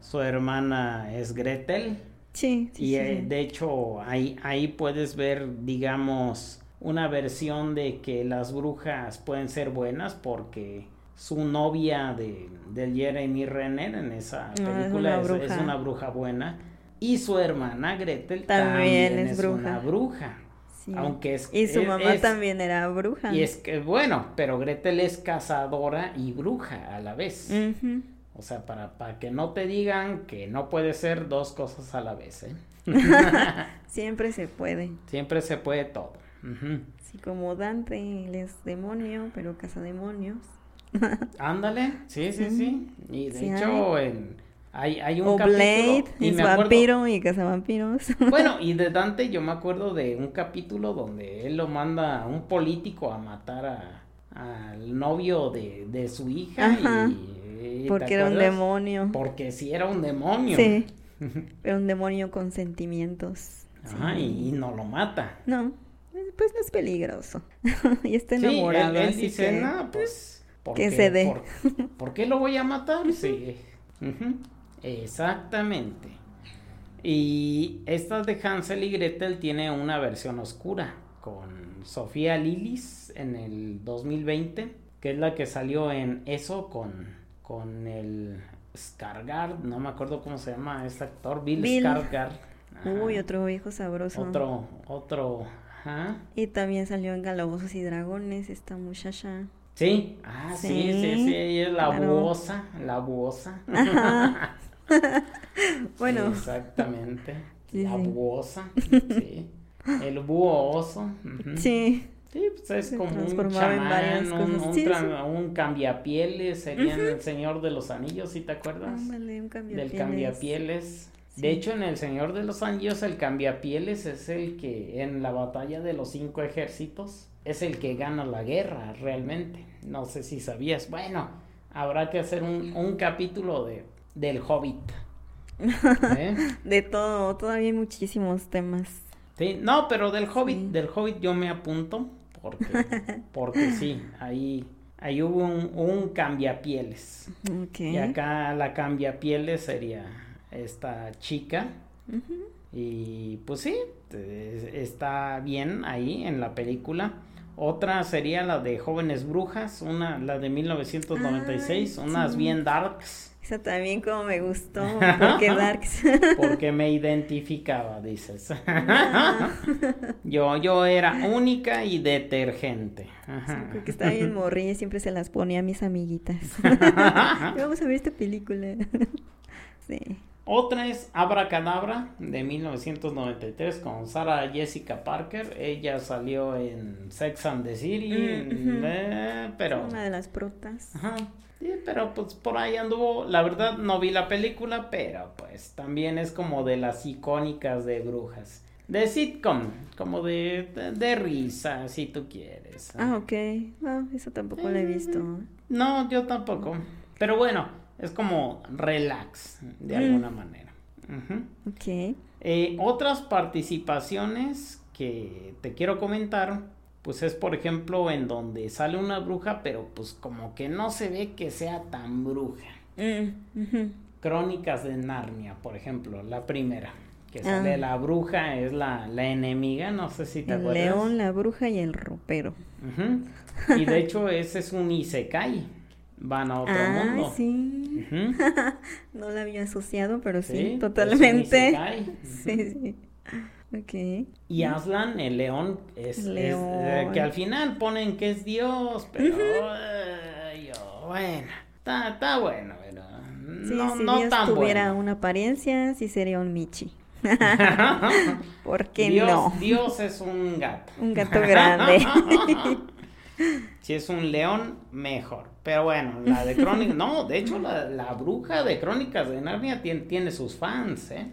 Su hermana es Gretel. Sí, sí, y sí, eh, sí. de hecho ahí, ahí puedes ver, digamos, una versión de que las brujas pueden ser buenas porque su novia de, Jeremy Renner en esa Ah, es película una es, es bruja. una bruja buena. Y su hermana Gretel También también, es es, una bruja. bruja. Sí. Aunque es Y su es- mamá es- también era bruja. Y es que, bueno, pero Gretel es cazadora y bruja a la vez. O sea, para, para que no te digan que no puede ser dos cosas a la vez, ¿eh? Siempre se puede. Siempre se puede todo. Ujú. Así como Dante, él es demonio, pero caza demonios. Ándale, sí, sí, sí. Y de Sí hecho, en- hay, hay un O capítulo. Blade, y es me acuerdo- vampiro y caza vampiros. Bueno, y de Dante yo me acuerdo de un capítulo donde él lo manda a un político a matar a al novio de, de su hija Ajá. y, ¿te Porque era un demonio. Porque sí era un demonio. Sí. Era un demonio con sentimientos. Ajá, Sí. y, y no lo mata. No, eh, pues no es peligroso. y está Sí, enamorado. él, él así dice, que- no, pues... ¿por que qué- se dé". ¿por, por qué lo voy a matar? Sí. Ujú, Exactamente. Y esta de Hansel y Gretel tiene una versión oscura con Sofía Lilis en el 2020, que es la que salió en eso con, con el Skargard, no me acuerdo cómo se llama este actor, Bill, Bill. Skarsgård. Ajá. Uy, otro viejo sabroso. Otro, otro, ajá. Y también salió en Calabozos y Dragones esta muchacha. Sí, ah, sí, sí, Sí, sí, ella es la claro. buosa, la buosa. Ajá. Bueno. Exactamente, Sí, la sí. buosa, sí. El búho oso. ujú. Sí. Sí, pues es Se como un chamán, un, un Sí, tra- un cambiapieles, sería en El Señor de los Anillos, ¿sí te acuerdas? Ándale, un Del cambiapieles. cambiapieles. De Sí. hecho, en El Señor de los Anillos, el cambiapieles es el que en la batalla de los cinco ejércitos es el que gana la guerra realmente. No sé si sabías. Bueno, habrá que hacer un, un capítulo de, del Hobbit. ¿Eh? De todo, todavía hay muchísimos temas. Sí, no, pero del Hobbit, Sí. del Hobbit yo me apunto porque, porque sí, ahí, ahí hubo un, un cambiapieles. Y acá la cambiapieles sería esta chica. Y pues sí, está bien ahí en la película. Otra sería la de Jóvenes Brujas, una, la de 1996, Ay, unas sí. bien darks, Esa también como me gustó, porque Darks. porque me identificaba, dices. yo, yo era única y detergente. Ajá. porque estaba bien morrilla y siempre se las ponía a mis amiguitas. Vamos a ver esta película. sí. Otra es Abracadabra de 1993 con Sarah Jessica Parker. Ella salió en Sex and the City, Mm, eh, pero Una de las protas. Ajá. Sí, pero pues por ahí anduvo. La verdad no vi la película, pero pues también es como de las icónicas de brujas. De sitcom, como de, de, de risa, si tú quieres. Ah, ok. No, eso tampoco lo he visto. No, yo tampoco. Pero bueno, es como relax, de Mm. alguna manera. Ujú. Ok. Eh, otras participaciones que te quiero comentar, pues es por ejemplo en donde sale una bruja, pero pues como que no se ve que sea tan bruja. Mm, Crónicas de Narnia, por ejemplo, la primera. Que sale ah. la bruja, es la, la, enemiga, no sé si te el león, la bruja y el ropero. Y de hecho ese es un isekai, van a otro ah, mundo. sí. no la había asociado, pero sí, totalmente. sí, sí. Okay. Y Aslan, el león, es, eh, que al final ponen que es Dios, pero bueno, está, está bueno, pero no, si Dios tuviera una apariencia, sí sería un Michi. ¿Por qué no? Dios es un gato. Un gato grande. Si es un león, mejor. Pero bueno, la de Crónicas, no, de hecho la, la, bruja de Crónicas de Narnia tiene, tiene sus fans, ¿eh?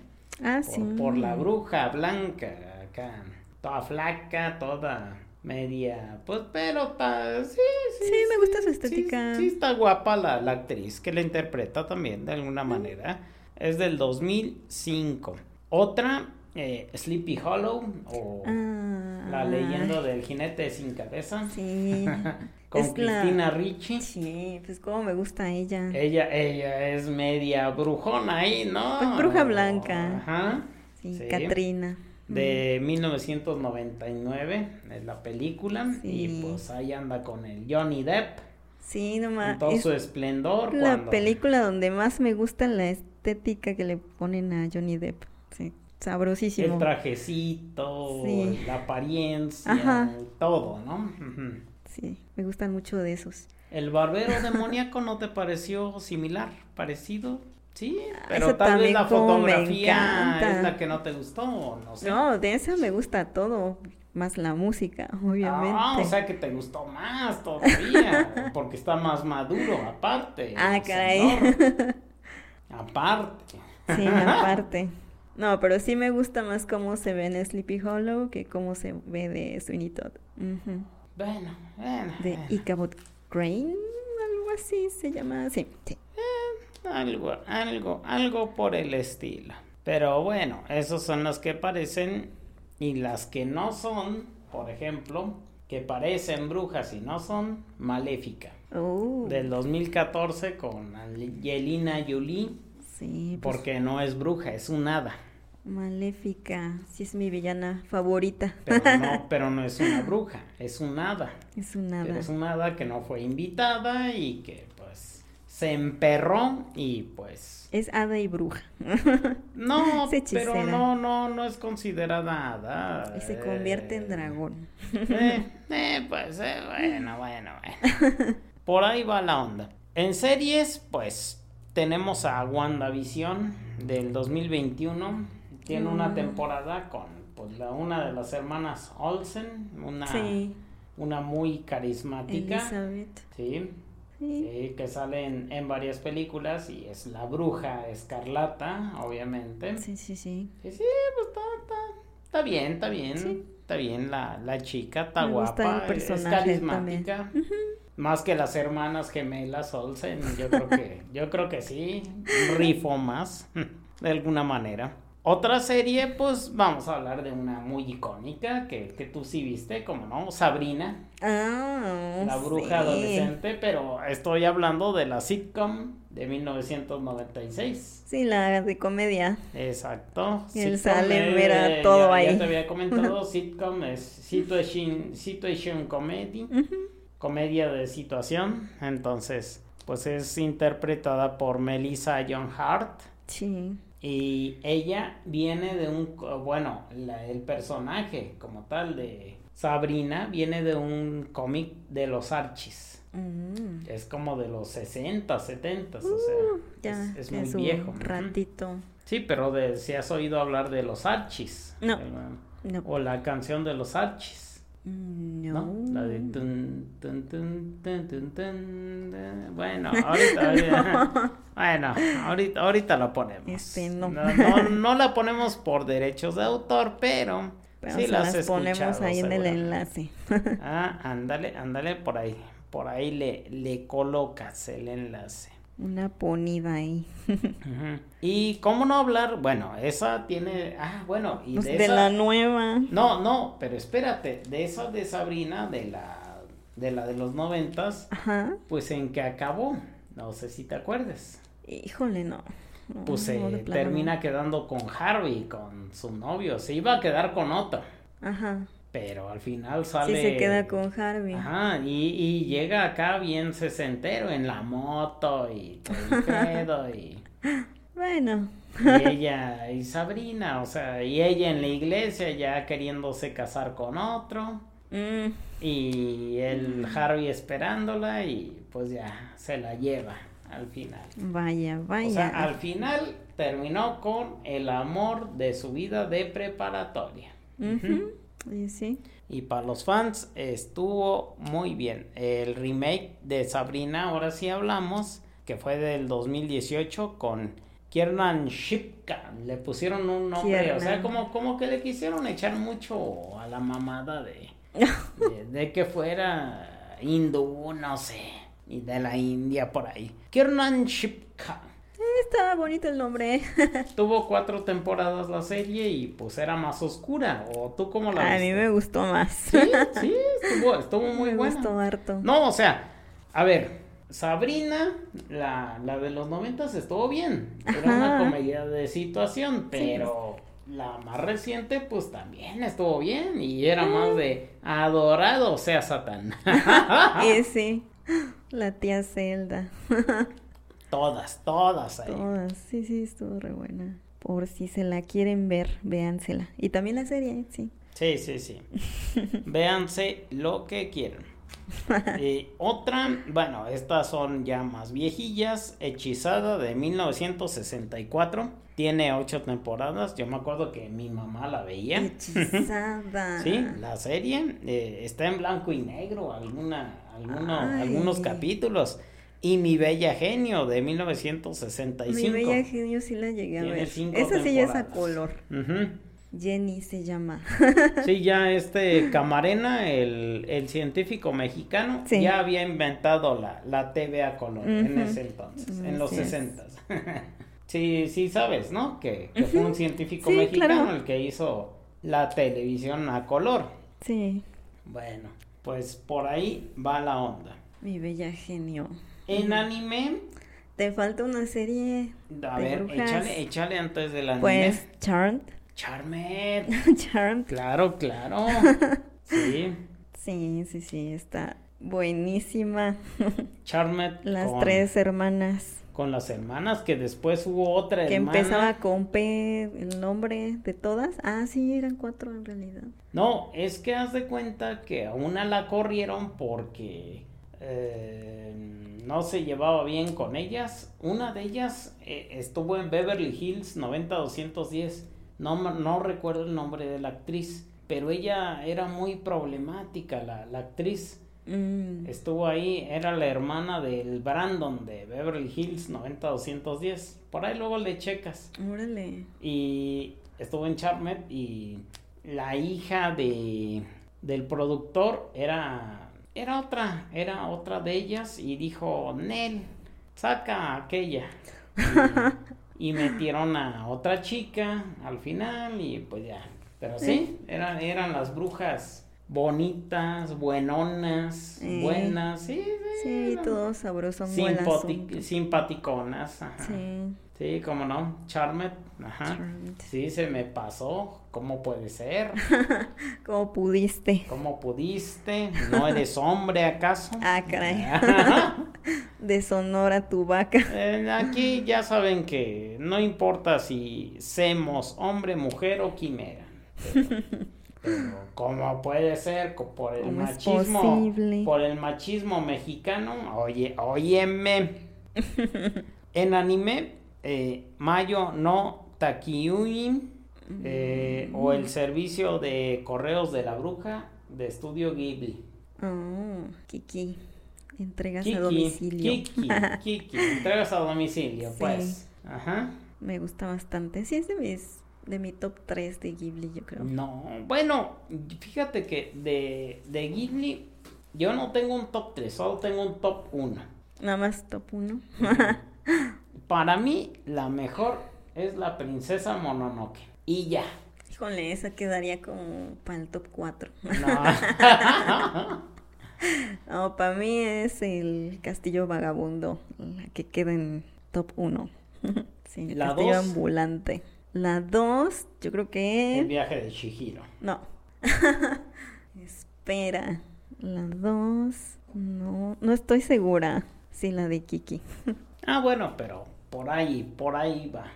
Ah, por, sí. Por la bruja blanca, acá, toda flaca, toda media, pues, pero sí, sí. Sí, me gusta su estética. Sí, está guapa la, la, actriz que la interpreta también, de alguna manera. Es del 2005. Otra, eh, Sleepy Hollow, o ah, La leyenda del jinete sin cabeza. Sí. Con Cristina Ricci. Sí, pues como me gusta ella. Ella, ella es media brujona ahí, ¿no? Pues bruja blanca. Ajá. Sí, Katrina. De 1999 es la película y pues ahí anda con el Johnny Depp. Sí, nomás. En todo su esplendor. La película donde más me gusta la estética que le ponen a Johnny Depp. Sí, sabrosísimo. El trajecito, la apariencia, todo, ¿no? sí, me gustan mucho de esos. ¿El barbero demoníaco no te pareció similar, parecido? Sí, pero tal vez la fotografía es la que no te gustó, no sé. No, de esa me gusta todo, más la música, obviamente. Ah, o sea que te gustó más todavía, porque está más maduro, aparte. Ah, caray. aparte. Sí, aparte. No, pero sí me gusta más cómo se ve en Sleepy Hollow que cómo se ve de Sweeney Todd. Bueno, bueno. De Ichabod Crane, algo así se llama. Sí, sí. Eh, algo, algo, algo por el estilo. Pero bueno, esos son los que parecen y las que no son, por ejemplo, que parecen brujas y no son, Maléfica. Uh. Del 2014 con Angelina Jolie. Sí. Pues porque no es bruja, es un hada. Maléfica, sí es mi villana favorita. Pero no, pero no es una bruja, es un hada. Es un hada. es un hada que no fue invitada y que pues se emperró y pues... Es hada y bruja. No, pero no, no, no es considerada hada. Y se convierte en eh, dragón. Eh, eh, pues eh, bueno, bueno, bueno. Por ahí va la onda. En series, pues tenemos a WandaVision del 2021 tiene una mm. temporada con pues la una de las hermanas Olsen, una una muy carismática. Elizabeth. Sí. Sí. que sale en, varias películas y es la bruja escarlata, obviamente. Sí, sí, sí. Sí, sí, pues está, está, está bien, está bien. Está bien la, la chica, está guapa, es carismática. Más que las hermanas gemelas Olsen, yo creo que, yo creo que sí, rifo más, de alguna manera. Otra serie, pues vamos a hablar de una muy icónica que, que tú sí viste, como no, Sabrina. Ah, la bruja adolescente, pero estoy hablando de la sitcom de 1996. Sí, la de comedia. Exacto. Y el sale, verá todo ahí. Ya te había comentado, sitcom es situation, situation comedy, comedia de situación. Entonces, pues es interpretada por Melissa John Hart. Sí. Y ella viene de un, bueno, el personaje como tal de Sabrina viene de un cómic de los Archis. Mm. Es como de los 60, 70, o sea, uh, ya, es, muy viejo. Ratito. Sí, pero de, si has oído hablar de los Archis. No, no. O la canción de los Archis. No. La de bueno, ahorita, bueno, ahorita, ahorita la ponemos. Este, no. No, la ponemos por derechos de autor, pero, sí las, ponemos ahí en el enlace. ah, ándale, ándale por ahí. Por ahí le, le colocas el enlace. Una ponida ahí. Y cómo no hablar, bueno, esa tiene, ah, bueno, y Pues de, de esa- la nueva. No, no, pero espérate, de esa de Sabrina, de la de la de los noventas, Ajá. pues en que acabó, no sé si te acuerdes. Híjole, no. No, Pues se no, termina quedando con Harvey, con su novio, se iba a quedar con otro. Ajá. Pero al final Sí, sale... se queda con Harvey. Ajá, y, y llega acá bien sesentero en la moto y todo el pedo y... Bueno. Y ella y Sabrina, o sea, y ella en la iglesia ya queriéndose casar con otro. Mm, Y el Harvey esperándola y pues ya se la lleva al final. vaya, vaya. O sea, al final terminó con el amor de su vida de preparatoria. Ujú, y sí. Y para los fans estuvo muy bien. El remake de Sabrina, ahora sí hablamos, que fue del 2018 con Kiernan Shipka. Le pusieron un nombre, o sea, como, como que le quisieron echar mucho a la mamada de, de, de que fuera hindú, no sé, y de la India por ahí. Kiernan Shipka. Estaba bonito el nombre. Tuvo cuatro temporadas la serie y pues era más oscura. ¿O tú cómo la A viste? mí me gustó más. Sí, sí, estuvo, estuvo muy me buena. gustó harto. No, o sea, a ver, Sabrina, la, la de los noventas estuvo bien. Era una comedia de situación, pero la más reciente, pues también estuvo bien. Y era más de adorado sea Satán. Y sí. La tía Zelda. Todas, todas ahí. Todas. Sí, sí, estuvo re buena. Por si se la quieren ver, véansela. Y también la serie, sí. Sí, sí, sí. Véanse lo que quieran. Eh, otra, bueno, estas son ya más viejillas. Hechizada de 1964. Tiene ocho temporadas. Yo me acuerdo que mi mamá la veía. Hechizada. Sí, la serie eh, está en blanco y negro, alguna, alguno- algunos capítulos. Y Mi Bella Genio de 1965. Mi bella genio sí la llegué a ver. Esa sí ya es a color. Jenny se llama. Sí, ya este Camarena, el, el científico mexicano, Sí. ya había inventado la, la TV a color en ese entonces, en los es. sesentas. sí, sí sabes, ¿no? Que, que fue un científico Sí, mexicano claro. el que hizo la televisión a color. Sí. Bueno, pues por ahí va la onda. Mi bella genio. En anime, Te falta una serie. a ver, brujas. échale, échale antes del anime. Pues Charmed. Charmed. Charmed. Claro, claro. Sí. Sí, sí, sí, está buenísima. Charmed. Las con- tres hermanas. con las hermanas, que después hubo otra Que hermana. empezaba con P el nombre de todas. Ah, sí, eran cuatro en realidad. No, es que haz de cuenta que a una la corrieron porque eh, no se llevaba bien con ellas. Una de ellas eh, estuvo en Beverly Hills 90210. No, no recuerdo el nombre de la actriz, pero ella era muy problemática, la, la actriz. Mm, Estuvo ahí, era la hermana del Brandon de Beverly Hills 90210. Por ahí luego le checas. órale. Y estuvo en Charmed y la hija de del productor era era otra, era otra de ellas y dijo, "Nel, saca a aquella." Y, y metieron a otra chica al final y pues ya. Pero sí, eran eran las brujas bonitas, buenonas, Eh. buenas, sí, Sí, eran todo sabroso. simpati- simpaticonas, ajá. Sí. Sí, cómo no, Charmed, ajá. Charmed. Sí, se me pasó, ¿cómo puede ser? ¿Cómo pudiste? ¿Cómo pudiste? ¿No eres hombre acaso? Ah, caray. Ajá. De Sonora tu vaca. Eh, aquí ya saben que no importa si semos hombre, mujer o quimera. Pero, pero ¿cómo puede ser? Por el ¿Cómo es machismo, posible? por el machismo mexicano. Oye, óyeme. En anime, eh, Mayo no Takiyuin eh, o el servicio de correos de la bruja de estudio Ghibli. Oh, Kiki. Entregas Kiki, a domicilio. Kiki, Kiki, entregas a domicilio, Sí. pues. Ajá. Me gusta bastante. Sí, es de mis de mi top 3 de Ghibli, yo creo. No, bueno, fíjate que de, de Ghibli yo no tengo un top 3, solo tengo un top 1. Nada más top 1. Para mí, la mejor es la princesa Mononoke. Y ya. Híjole, esa quedaría como para el top 4. No. para mí es el castillo vagabundo, la que queda en top 1. sí, el castillo ambulante. La 2, yo creo que... El viaje de Shihiro. No. Espera. La 2, no, no estoy segura. Sí, la de Kiki. ah, bueno, pero por ahí, por ahí va.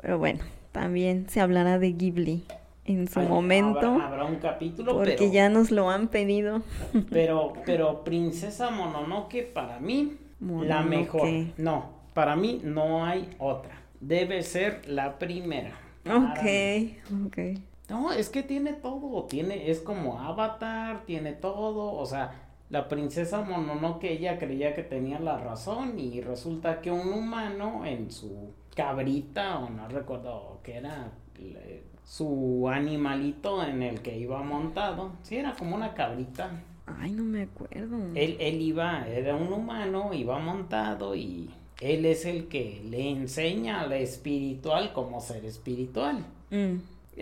Pero bueno, también se hablará de Ghibli en su momento. Habrá, un capítulo, porque ya nos lo han pedido. pero, pero Princesa Mononoke para mí la mejor. No, para mí no hay otra. Debe ser la primera. Ok, ok. No, es que tiene todo, tiene, es como Avatar, tiene todo, o sea, la princesa Mononoke ella creía que tenía la razón y resulta que un humano en su cabrita o no recuerdo que era su animalito en el que iba montado, sí era como una cabrita. Ay, no me acuerdo. Él, él iba, era un humano, iba montado y él es el que le enseña a la espiritual como ser espiritual. Mm.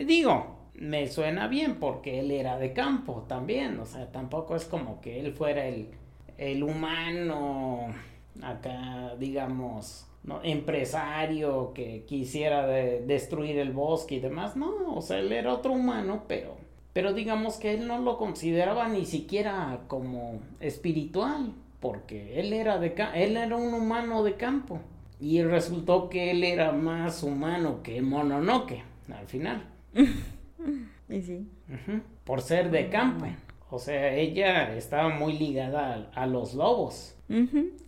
Digo, me suena bien porque él era de campo también, o sea, tampoco es como que él fuera el, el humano acá, digamos, ¿no? empresario que quisiera destruir el bosque y demás, no, o sea, él era otro humano, pero, pero digamos que él no lo consideraba ni siquiera como espiritual, porque él era, de, él era un humano de campo y resultó que él era más humano que Mononoke al final. Y sí. Por ser de campo. O sea, ella estaba muy ligada a, los lobos,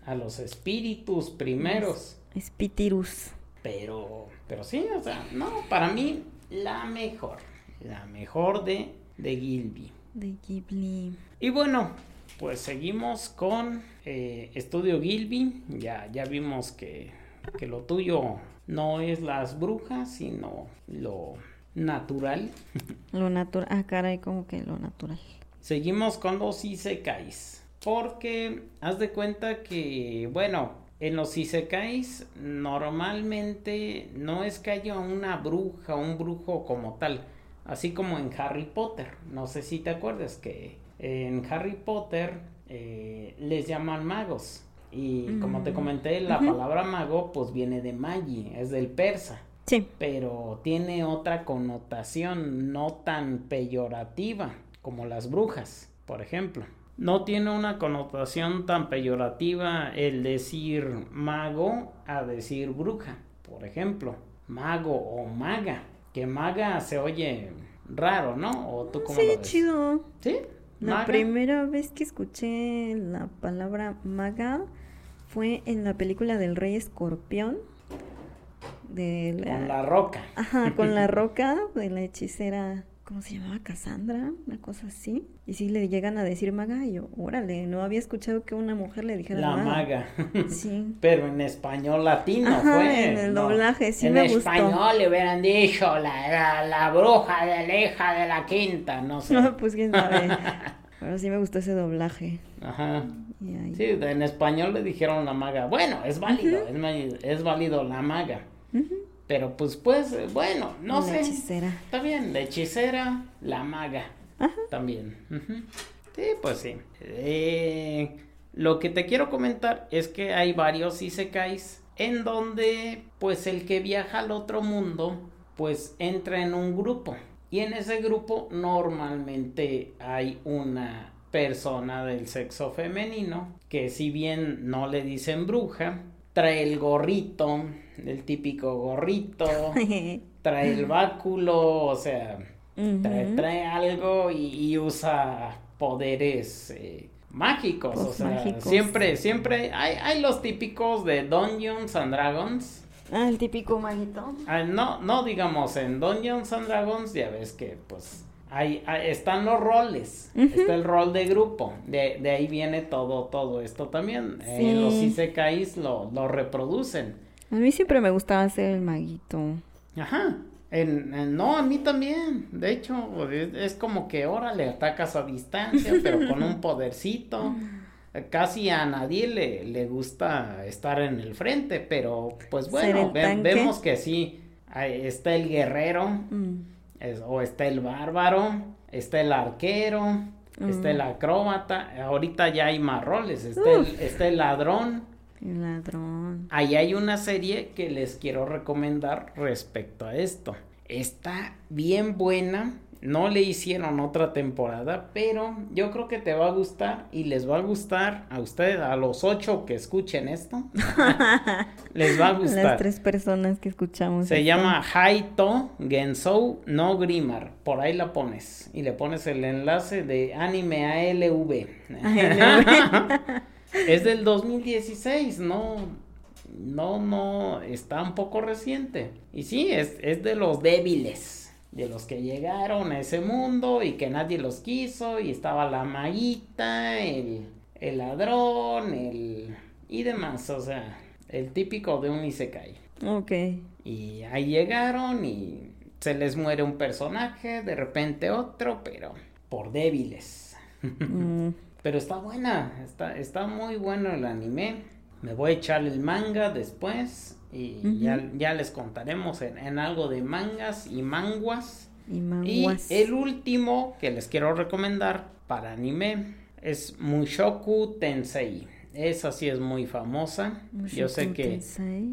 a los espíritus primeros. Espíritus. Pero, pero sí, o sea, no, para mí la mejor, la mejor de, de Gilby. De Ghibli. Y bueno, pues seguimos con eh, Estudio Gilby. Ya, ya vimos que, que lo tuyo no es las brujas, sino lo natural. Lo natural, ah, caray, como que lo natural. Seguimos con los isekais. Porque haz de cuenta que, bueno, en los isekais normalmente no es que haya una bruja, un brujo como tal. Así como en Harry Potter. No sé si te acuerdas que en Harry Potter eh, les llaman magos. Y como te mm. comenté, la palabra mago pues viene de magi, es del persa. Sí. Pero tiene otra connotación no tan peyorativa como las brujas, por ejemplo. No tiene una connotación tan peyorativa el decir mago a decir bruja, por ejemplo. Mago o maga. Que maga se oye raro, ¿no? ¿O tú cómo sí, lo chido. ¿Sí? La primera vez que escuché la palabra maga fue en la película del Rey Escorpión de la... Con la roca. Ajá, con la roca de la hechicera, ¿cómo se llamaba? Cassandra, una cosa así. Y sí le llegan a decir maga y yo, órale, no había escuchado que una mujer le dijera la maga. Sí. Pero en español latino fue. En el doblaje, sí me gustó. En español le hubieran dicho la, la, bruja de la hija de la quinta, no sé. No, pues quién sabe. Pero sí me gustó ese doblaje. Ajá. Sí, en español le dijeron la maga. Bueno, es válido, es, es válido la maga. Pero pues, pues, bueno, no sé. La hechicera. Está bien, la hechicera, la maga. También. Sí, pues sí. Eh, lo que te quiero comentar es que hay varios isekais en donde, pues, el que viaja al otro mundo, pues, entra en un grupo. Y en ese grupo normalmente hay una persona del sexo femenino que si bien no le dicen bruja, trae el gorrito, el típico gorrito, trae el báculo, o sea, trae, algo y, usa poderes eh, mágicos, o sea, siempre, siempre hay, hay los típicos de Dungeons and Dragons. Ah, el típico maguito. Ah, no, no digamos en Dungeons and Dragons, ya ves que pues Ahí, están los roles, está el rol de grupo, de, de, ahí viene todo, todo esto también. Eh, los isekais lo, lo reproducen. A mí siempre me gustaba hacer el maguito. Ajá. En, no, a mí también. De hecho, es, como que ahora le atacas a distancia, pero con un podercito. casi a nadie le, le gusta estar en el frente, pero pues bueno, vemos que sí, está el guerrero, mm. o está el bárbaro, está el arquero, está el mm. acróbata, ahorita ya hay más roles, está, el, está el ladrón. El ladrón. Ahí hay una serie que les quiero recomendar respecto a esto. Está bien buena no le hicieron otra temporada, pero yo creo que te va a gustar y les va a gustar a ustedes, a los ocho que escuchen esto. les va a gustar. Las tres personas que escuchamos. Se llama Haito Gensou no Grimar. Por ahí la pones y le pones el enlace de anime ALV. es del 2016, no. No, no, está un poco reciente. Y sí, es, es de los débiles de los que llegaron a ese mundo y que nadie los quiso y estaba la maguita, el, el ladrón, el... y demás, o sea, el típico de un Isekai. Ok. Y ahí llegaron y se les muere un personaje, de repente otro, pero por débiles. Mm. pero está buena, está, está muy bueno el anime. Me voy a echar el manga después y ya, ya, les contaremos en, algo de mangas y manguas. Y, el último que les quiero recomendar para anime es Mushoku Tensei. Esa sí es muy famosa. Yo sé que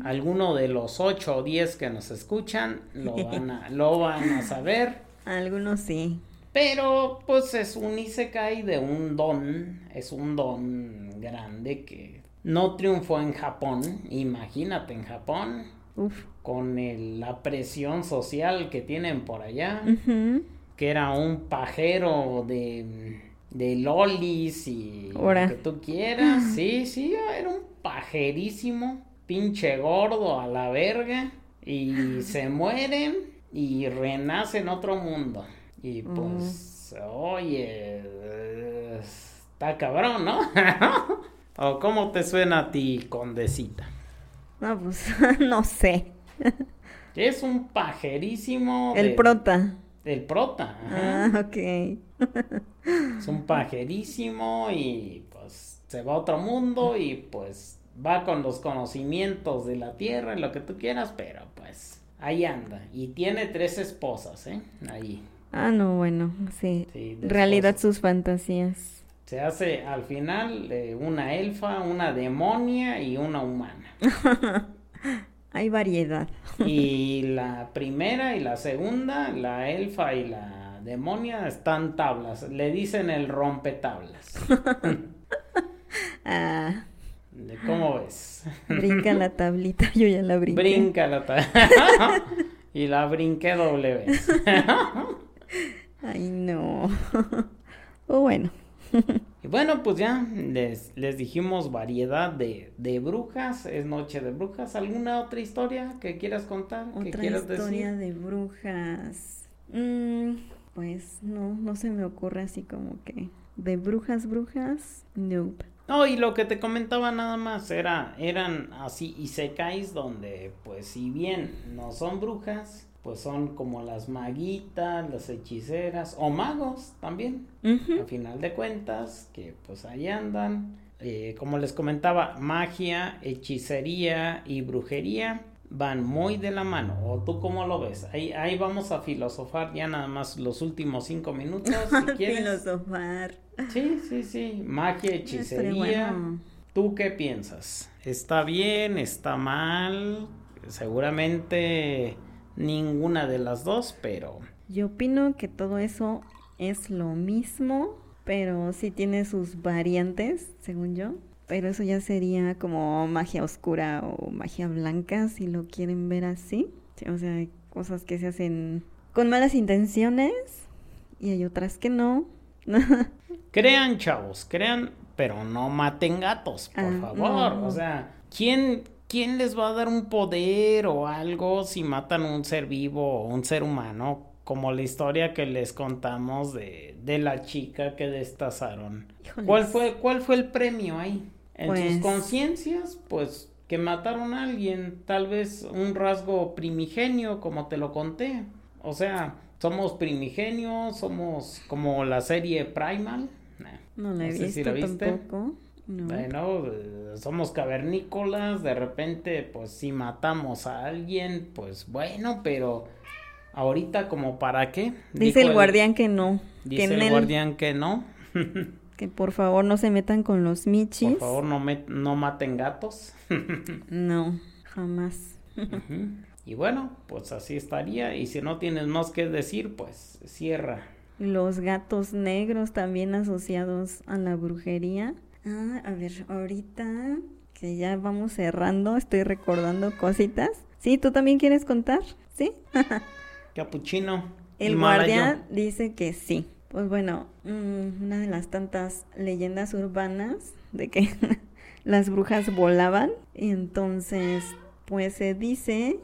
alguno de los 8 o 10 que nos escuchan lo van a, lo van a saber. Algunos sí. Pero pues es un isekai de un don, es un don grande que no triunfó en Japón, imagínate en Japón, con la presión social que tienen por allá, que era un pajero de, de lolis y lo que tú quieras, sí, sí, era un pajerísimo, pinche gordo a la verga, y se mueren y renace en otro mundo. Y pues, oye, está cabrón, ¿no? ¿O cómo te suena a ti, condecita? No, pues no sé. es un pajerísimo. El prota. El prota. Ah, ok. es un pajerísimo y pues se va a otro mundo y pues va con los conocimientos de la tierra y lo que tú quieras, pero pues ahí anda. Y tiene tres esposas, ¿eh? Ahí. Ah, no, bueno, sí. sí Realidad sus fantasías. Se hace al final una elfa, una demonia y una humana. Hay variedad. y la primera y la segunda, la elfa y la demonia, están tablas. Le dicen el rompetablas. ah. ¿Cómo ves? Brinca la tablita, yo ya la brinqué. Brinca la tablita. y la brinqué doble vez. Ay, no. O bueno. Y bueno, pues ya les, les dijimos variedad de, de, brujas, es noche de brujas. ¿Alguna otra historia que quieras contar? Otra historia de brujas. Mm, pues no, no se me ocurre así como que de brujas, brujas, nope. No, y lo que te comentaba nada más era, eran así y secáis donde, pues si bien no son brujas, pues son como las maguitas, las hechiceras o magos también, a final de cuentas, que pues ahí andan. Eh, como les comentaba, magia, hechicería y brujería van muy de la mano. ¿O tú cómo lo ves? Ahí, ahí vamos a filosofar ya nada más los últimos cinco minutos. Si quieres. filosofar. Sí, sí, sí. Magia, hechicería. ¿Tú qué piensas? ¿Está bien? ¿Está mal? Seguramente ninguna de las dos, pero... Yo opino que todo eso es lo mismo, pero sí tiene sus variantes, según yo. Pero eso ya sería como magia oscura o magia blanca, si lo quieren ver así. O sea, hay cosas que se hacen con malas intenciones y hay otras que no. crean, chavos, crean, pero no maten gatos, por ah, favor. O sea, ¿quién, ¿quién les va a dar un poder o algo si matan un ser vivo o un ser humano? Como la historia que les contamos de, de la chica que destazaron. ¿Cuál fue, ¿Cuál fue el premio ahí? En sus pues conciencias, pues que mataron a alguien, tal vez un rasgo primigenio, como te lo conté. O sea, somos primigenios, somos como la serie Primal. No la he visto tampoco. Bueno, eh, somos cavernícolas, de repente, pues si matamos a alguien, pues bueno, pero ahorita como para qué. Dice el guardián que no. Dice el, guardián que no. que por favor no se metan con los michis. Por favor no, no maten gatos. no, jamás. Y bueno, pues así estaría. Y si no tienes más que decir, pues cierra. Los gatos negros también asociados a la brujería. Ah, a ver, ahorita que ya vamos cerrando, estoy recordando cositas. Sí, ¿tú también quieres contar? ¿Sí? Capuchino. El guardián dice que sí. Pues bueno, mm, una de las tantas leyendas urbanas de que las brujas volaban. Y entonces pues se dice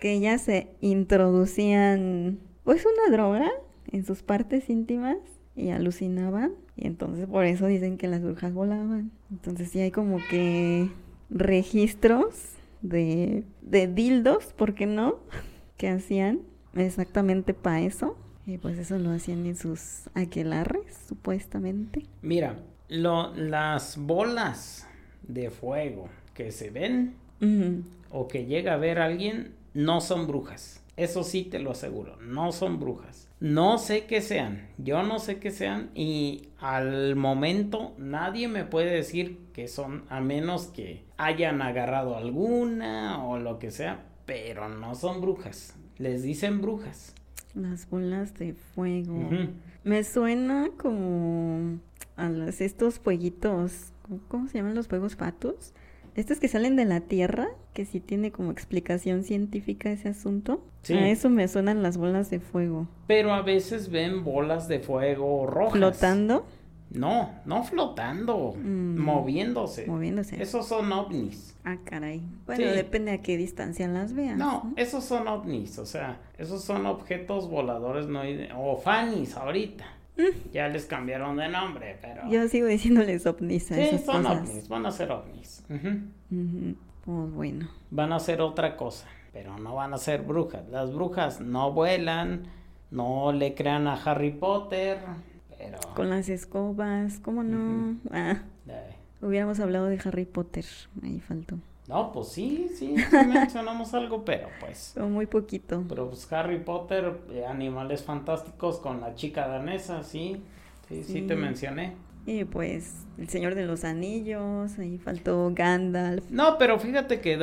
que ellas se introducían pues una droga en sus partes íntimas y alucinaban y entonces por eso dicen que las brujas volaban. Entonces sí hay como que registros de, de dildos, ¿por qué no? que hacían exactamente para eso. Y pues eso lo hacían en sus aquelarres, supuestamente. Mira, lo, las bolas de fuego que se ven o que llega a ver alguien no son brujas. Eso sí te lo aseguro, no son brujas. No sé qué sean, yo no sé qué sean y al momento nadie me puede decir que son, a menos que hayan agarrado alguna o lo que sea, pero no son brujas. Les dicen brujas. Las bolas de fuego. Me suena como a los, estos fueguitos, ¿cómo se llaman los fuegos patos? Estos que salen de la Tierra, que sí tiene como explicación científica ese asunto. Sí. A eso me suenan las bolas de fuego. Pero a veces ven bolas de fuego rojas. ¿Flotando? No, no flotando, mm. moviéndose. Moviéndose. Esos son ovnis. Ah, caray. Bueno, depende a qué distancia las vean. No, esos son ovnis, o sea, esos son objetos voladores no o fanis ahorita. Ya les cambiaron de nombre, pero... Yo sigo diciéndoles ovnis a Sí, son ovnis, van a ser ovnis. Pues bueno. Van a ser otra cosa, pero no van a ser brujas. Las brujas no vuelan, no le crean a Harry Potter, pero... Con las escobas, ¿cómo no? Ah, hubiéramos hablado de Harry Potter, ahí faltó. No, pues sí, sí, sí mencionamos algo, pero pues. Pero muy poquito. Pero pues Harry Potter, eh, Animales Fantásticos con la chica danesa, sí, sí, sí, te mencioné. Y pues El Señor de los Anillos, ahí faltó Gandalf. No, pero fíjate que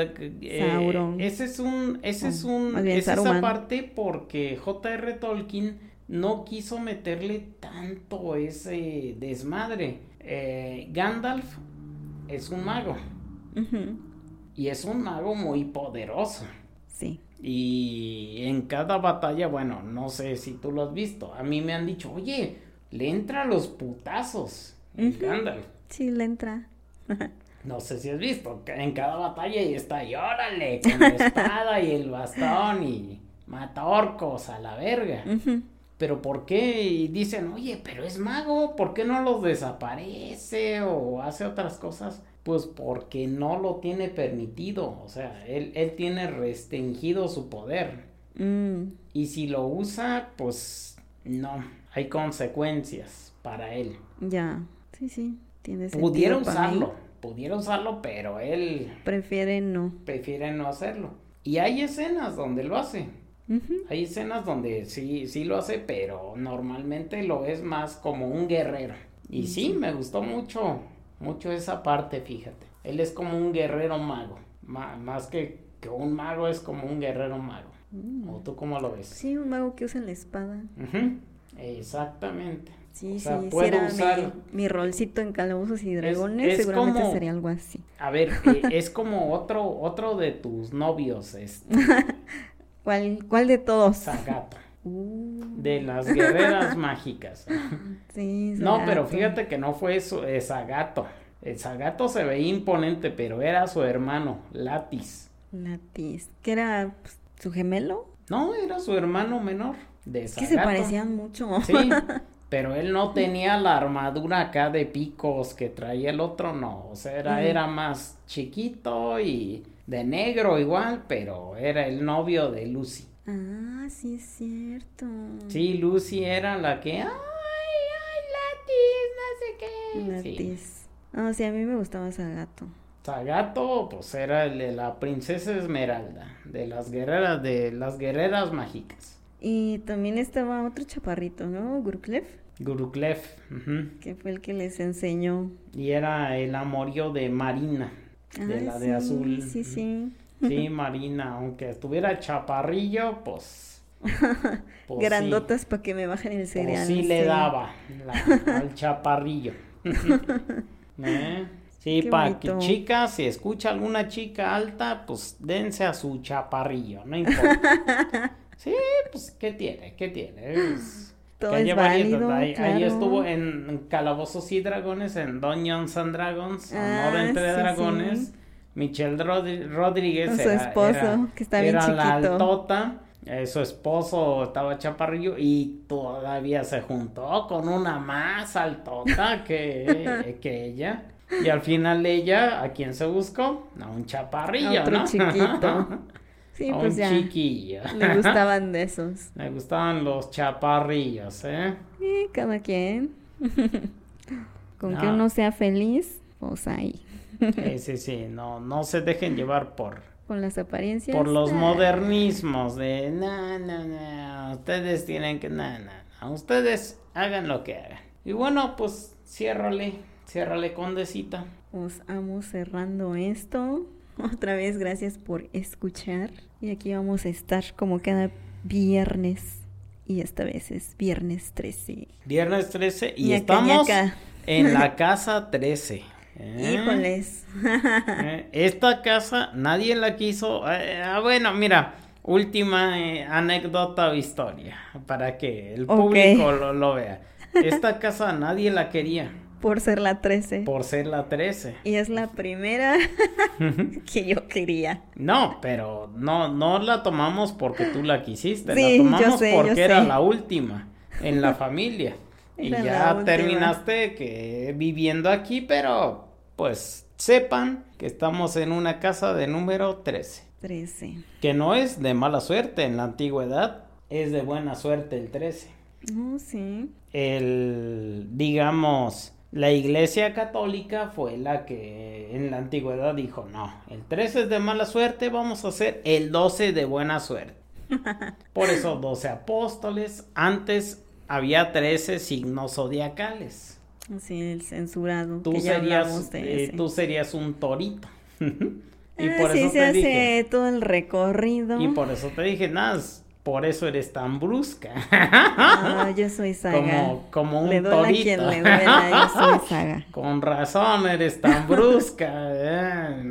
eh, ese es un, ese es un, es esa parte porque J.R. Tolkien no quiso meterle tanto ese desmadre. Eh, Gandalf es un mago. Y es un mago muy poderoso. Sí. Y en cada batalla, bueno, no sé si tú lo has visto. A mí me han dicho, oye, le entra los putazos. Uh Sí, le entra. no sé si has visto. En cada batalla y está y órale, con la espada y el bastón y mata orcos a la verga. Pero ¿por qué? Y dicen, oye, pero es mago, ¿por qué no los desaparece o hace otras cosas? Pues porque no lo tiene permitido, o sea, él, él tiene restringido su poder. Mm. Y si lo usa, pues no, hay consecuencias para él. Ya, sí, sí, tiene sentido. Pudiera usarlo, pudiera usarlo, pero él... Prefiere no. Prefiere no hacerlo. Y hay escenas donde lo hace. Hay escenas donde sí, sí lo hace, pero normalmente lo es más como un guerrero. Y sí, me gustó mucho mucho esa parte, fíjate. Él es como un guerrero mago, más que, que, un mago es como un guerrero mago. Mm. ¿O tú cómo lo ves? Sí, un mago que usa la espada. Exactamente. Sí, sí, si era usar... mi, rolcito en calabozos y dragones, seguramente sería algo así. A ver, eh, es como otro, otro de tus novios, este. ¿Cuál, ¿Cuál de todos? Zagato. Uh. De las guerreras mágicas. Sí, no, pero fíjate que no fue eso, es Zagato. El Zagato se veía imponente, pero era su hermano, Latis. Latis. ¿Que era pues, su gemelo? No, era su hermano menor de que se parecían mucho. Sí, pero él no tenía la armadura acá de picos que traía el otro, no. O sea, era, era más chiquito y de negro igual, pero era el novio de Lucy. Ah, sí es cierto. Sí, Lucy era la que, ay, ay, Latis, no sé qué. Latis. Ah, sí, a mí me gustaba Sagato. Sagato, pues era el de la princesa Esmeralda, de las guerreras, de las guerreras mágicas. Y también estaba otro chaparrito, ¿no? Gurklev. Guruklev, que fue el que les enseñó. Y era el amorío de Marina, de Ah, la de sí, azul. Sí, sí. Sí, Marina, aunque estuviera chaparrillo, pues. pues sí. Grandotas para que me bajen el cereal. Pues sí le daba la- al chaparrillo. ¿Eh? Sí, para que chicas, si escucha alguna chica alta, pues dense a su chaparrillo, no importa. Sí, pues, ¿qué tiene? ¿Qué tiene? Es- Todo que es válido, ahí, ahí estuvo en Calabozos y Dragones, en Dungeons and Dragons, Ah, entre sí, Dragones. sí. Michelle Rodríguez su era- esposo, era- que está bien era la altota, eh, su esposo estaba chaparrillo y todavía se juntó con una más altota que, que ella. Y al final ella, ¿a quién se buscó? A un chaparrillo, Otro ¿no? chiquito. Sí, a pues un ya. chiquillo. Le gustaban de esos. Me gustaban los chaparrillos, ¿eh? Sí, cada quien. Con que No. uno sea feliz, pues ahí. Sí, sí, sí, no, no se dejen llevar por, Con las apariencias. por los modernismos de, no, no, no, ustedes tienen que, no, no, no, ustedes hagan lo que hagan. Y bueno, pues ciérrale, ciérrale condecita. Os amo cerrando esto. Otra vez, gracias por escuchar. Y aquí vamos a estar como cada viernes. Y esta vez es viernes 13. Viernes 13 y Ñaca, estamos en la casa 13. ¿Eh? Híjoles. Eh, Esta casa nadie la quiso. eh, ah, bueno, mira, última eh, anécdota o historia para que el Ok. público lo, lo vea. Esta casa nadie la quería por ser la 13. por ser la 13. Y es la primera que yo quería. No, pero no, no la tomamos porque tú la quisiste, Sí, yo la tomamos sé, yo porque era sé. la última en la familia. Y ya terminaste que viviendo aquí, pero pues sepan que estamos en una casa de número 13. 13. Que no es de mala suerte en la antigüedad, es de buena suerte el 13. Oh, sí. El, digamos, la iglesia católica fue la que en la antigüedad dijo, no, el 13 es de mala suerte, vamos a hacer el 12 de buena suerte. Por eso 12 apóstoles, antes había 13 signos zodiacales. Sí, el censurado. Tú que serías, de eh, tú serías un torito. y Ah, por sí, eso se te hace dije, todo el recorrido. y por eso te dije, nada, por eso eres tan brusca. Ah, yo soy saga. como, como un le duele torito. quien le duela, yo soy saga. Con razón eres tan brusca. eh.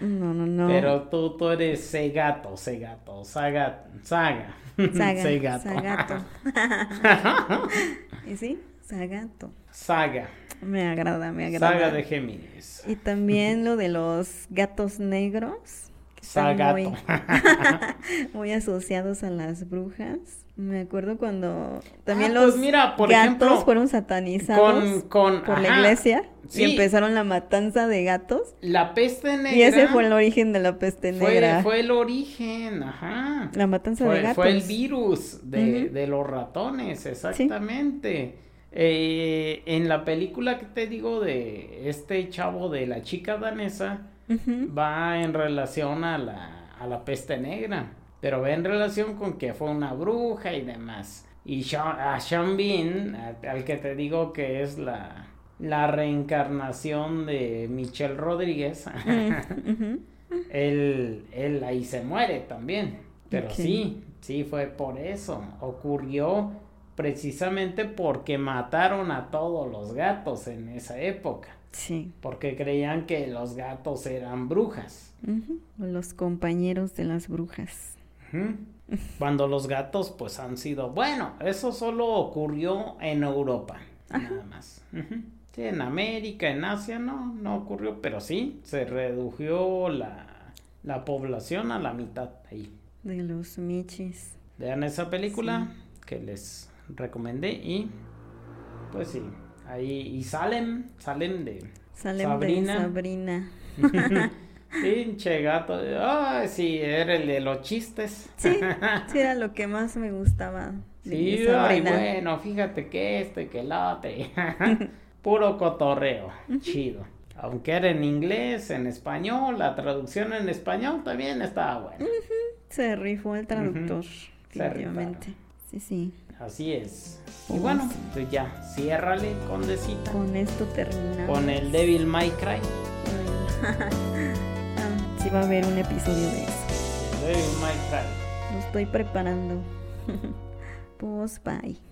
No, no, no. Pero tú, tú eres segato, segato, saga, saga. Saga, Segato. sagato. ¿Y sí? Sagato. Saga. Me agrada, me agrada. Saga de Géminis. Y también lo de los gatos negros. Que están Sagato. Muy, muy asociados a las brujas. Me acuerdo cuando también Ah, los pues mira, por gatos ejemplo, fueron satanizados con- con- por la iglesia sí. y empezaron la matanza de gatos. La peste negra. Y ese fue el origen de la peste negra. fue el origen, ajá. La matanza de gatos. fue el virus de los ratones, exactamente. Eh, en la película que te digo de este chavo de la chica danesa, Va en relación a la, a la peste negra, pero va en relación con que fue una bruja y demás. Y Sean- a Sean Bean, a- al que te digo que es la, la reencarnación de Michelle Rodríguez, él, él ahí se muere también. Pero sí, sí fue por eso. Ocurrió precisamente porque mataron a todos los gatos en esa época. Sí. Porque creían que los gatos eran brujas. Ujú. Los compañeros de las brujas. Cuando los gatos pues han sido... Bueno, eso solo ocurrió en Europa. Nada más. Ujú. Sí, en América, en Asia no, no ocurrió. Pero sí, se redujo la, la población a la mitad ahí. De los michis. Vean esa película que les recomendé y pues sí, ahí y salen, salen de Sabrina. de Sabrina. pinche gato, ay sí, era el de los chistes. Sí, sí era lo que más me gustaba. de Sí, ay, bueno, fíjate que este, que el otro. Puro cotorreo, chido. Aunque era en inglés, en español, la traducción en español también estaba buena. Se rifó el traductor, definitivamente. Sí, sí. Así es. Y bueno, pues ya, ciérrale, condecita. Con esto terminamos. Con el Devil May Cry. ah, sí va a haber un episodio de eso. El Devil May Cry. Lo estoy preparando. pues bye.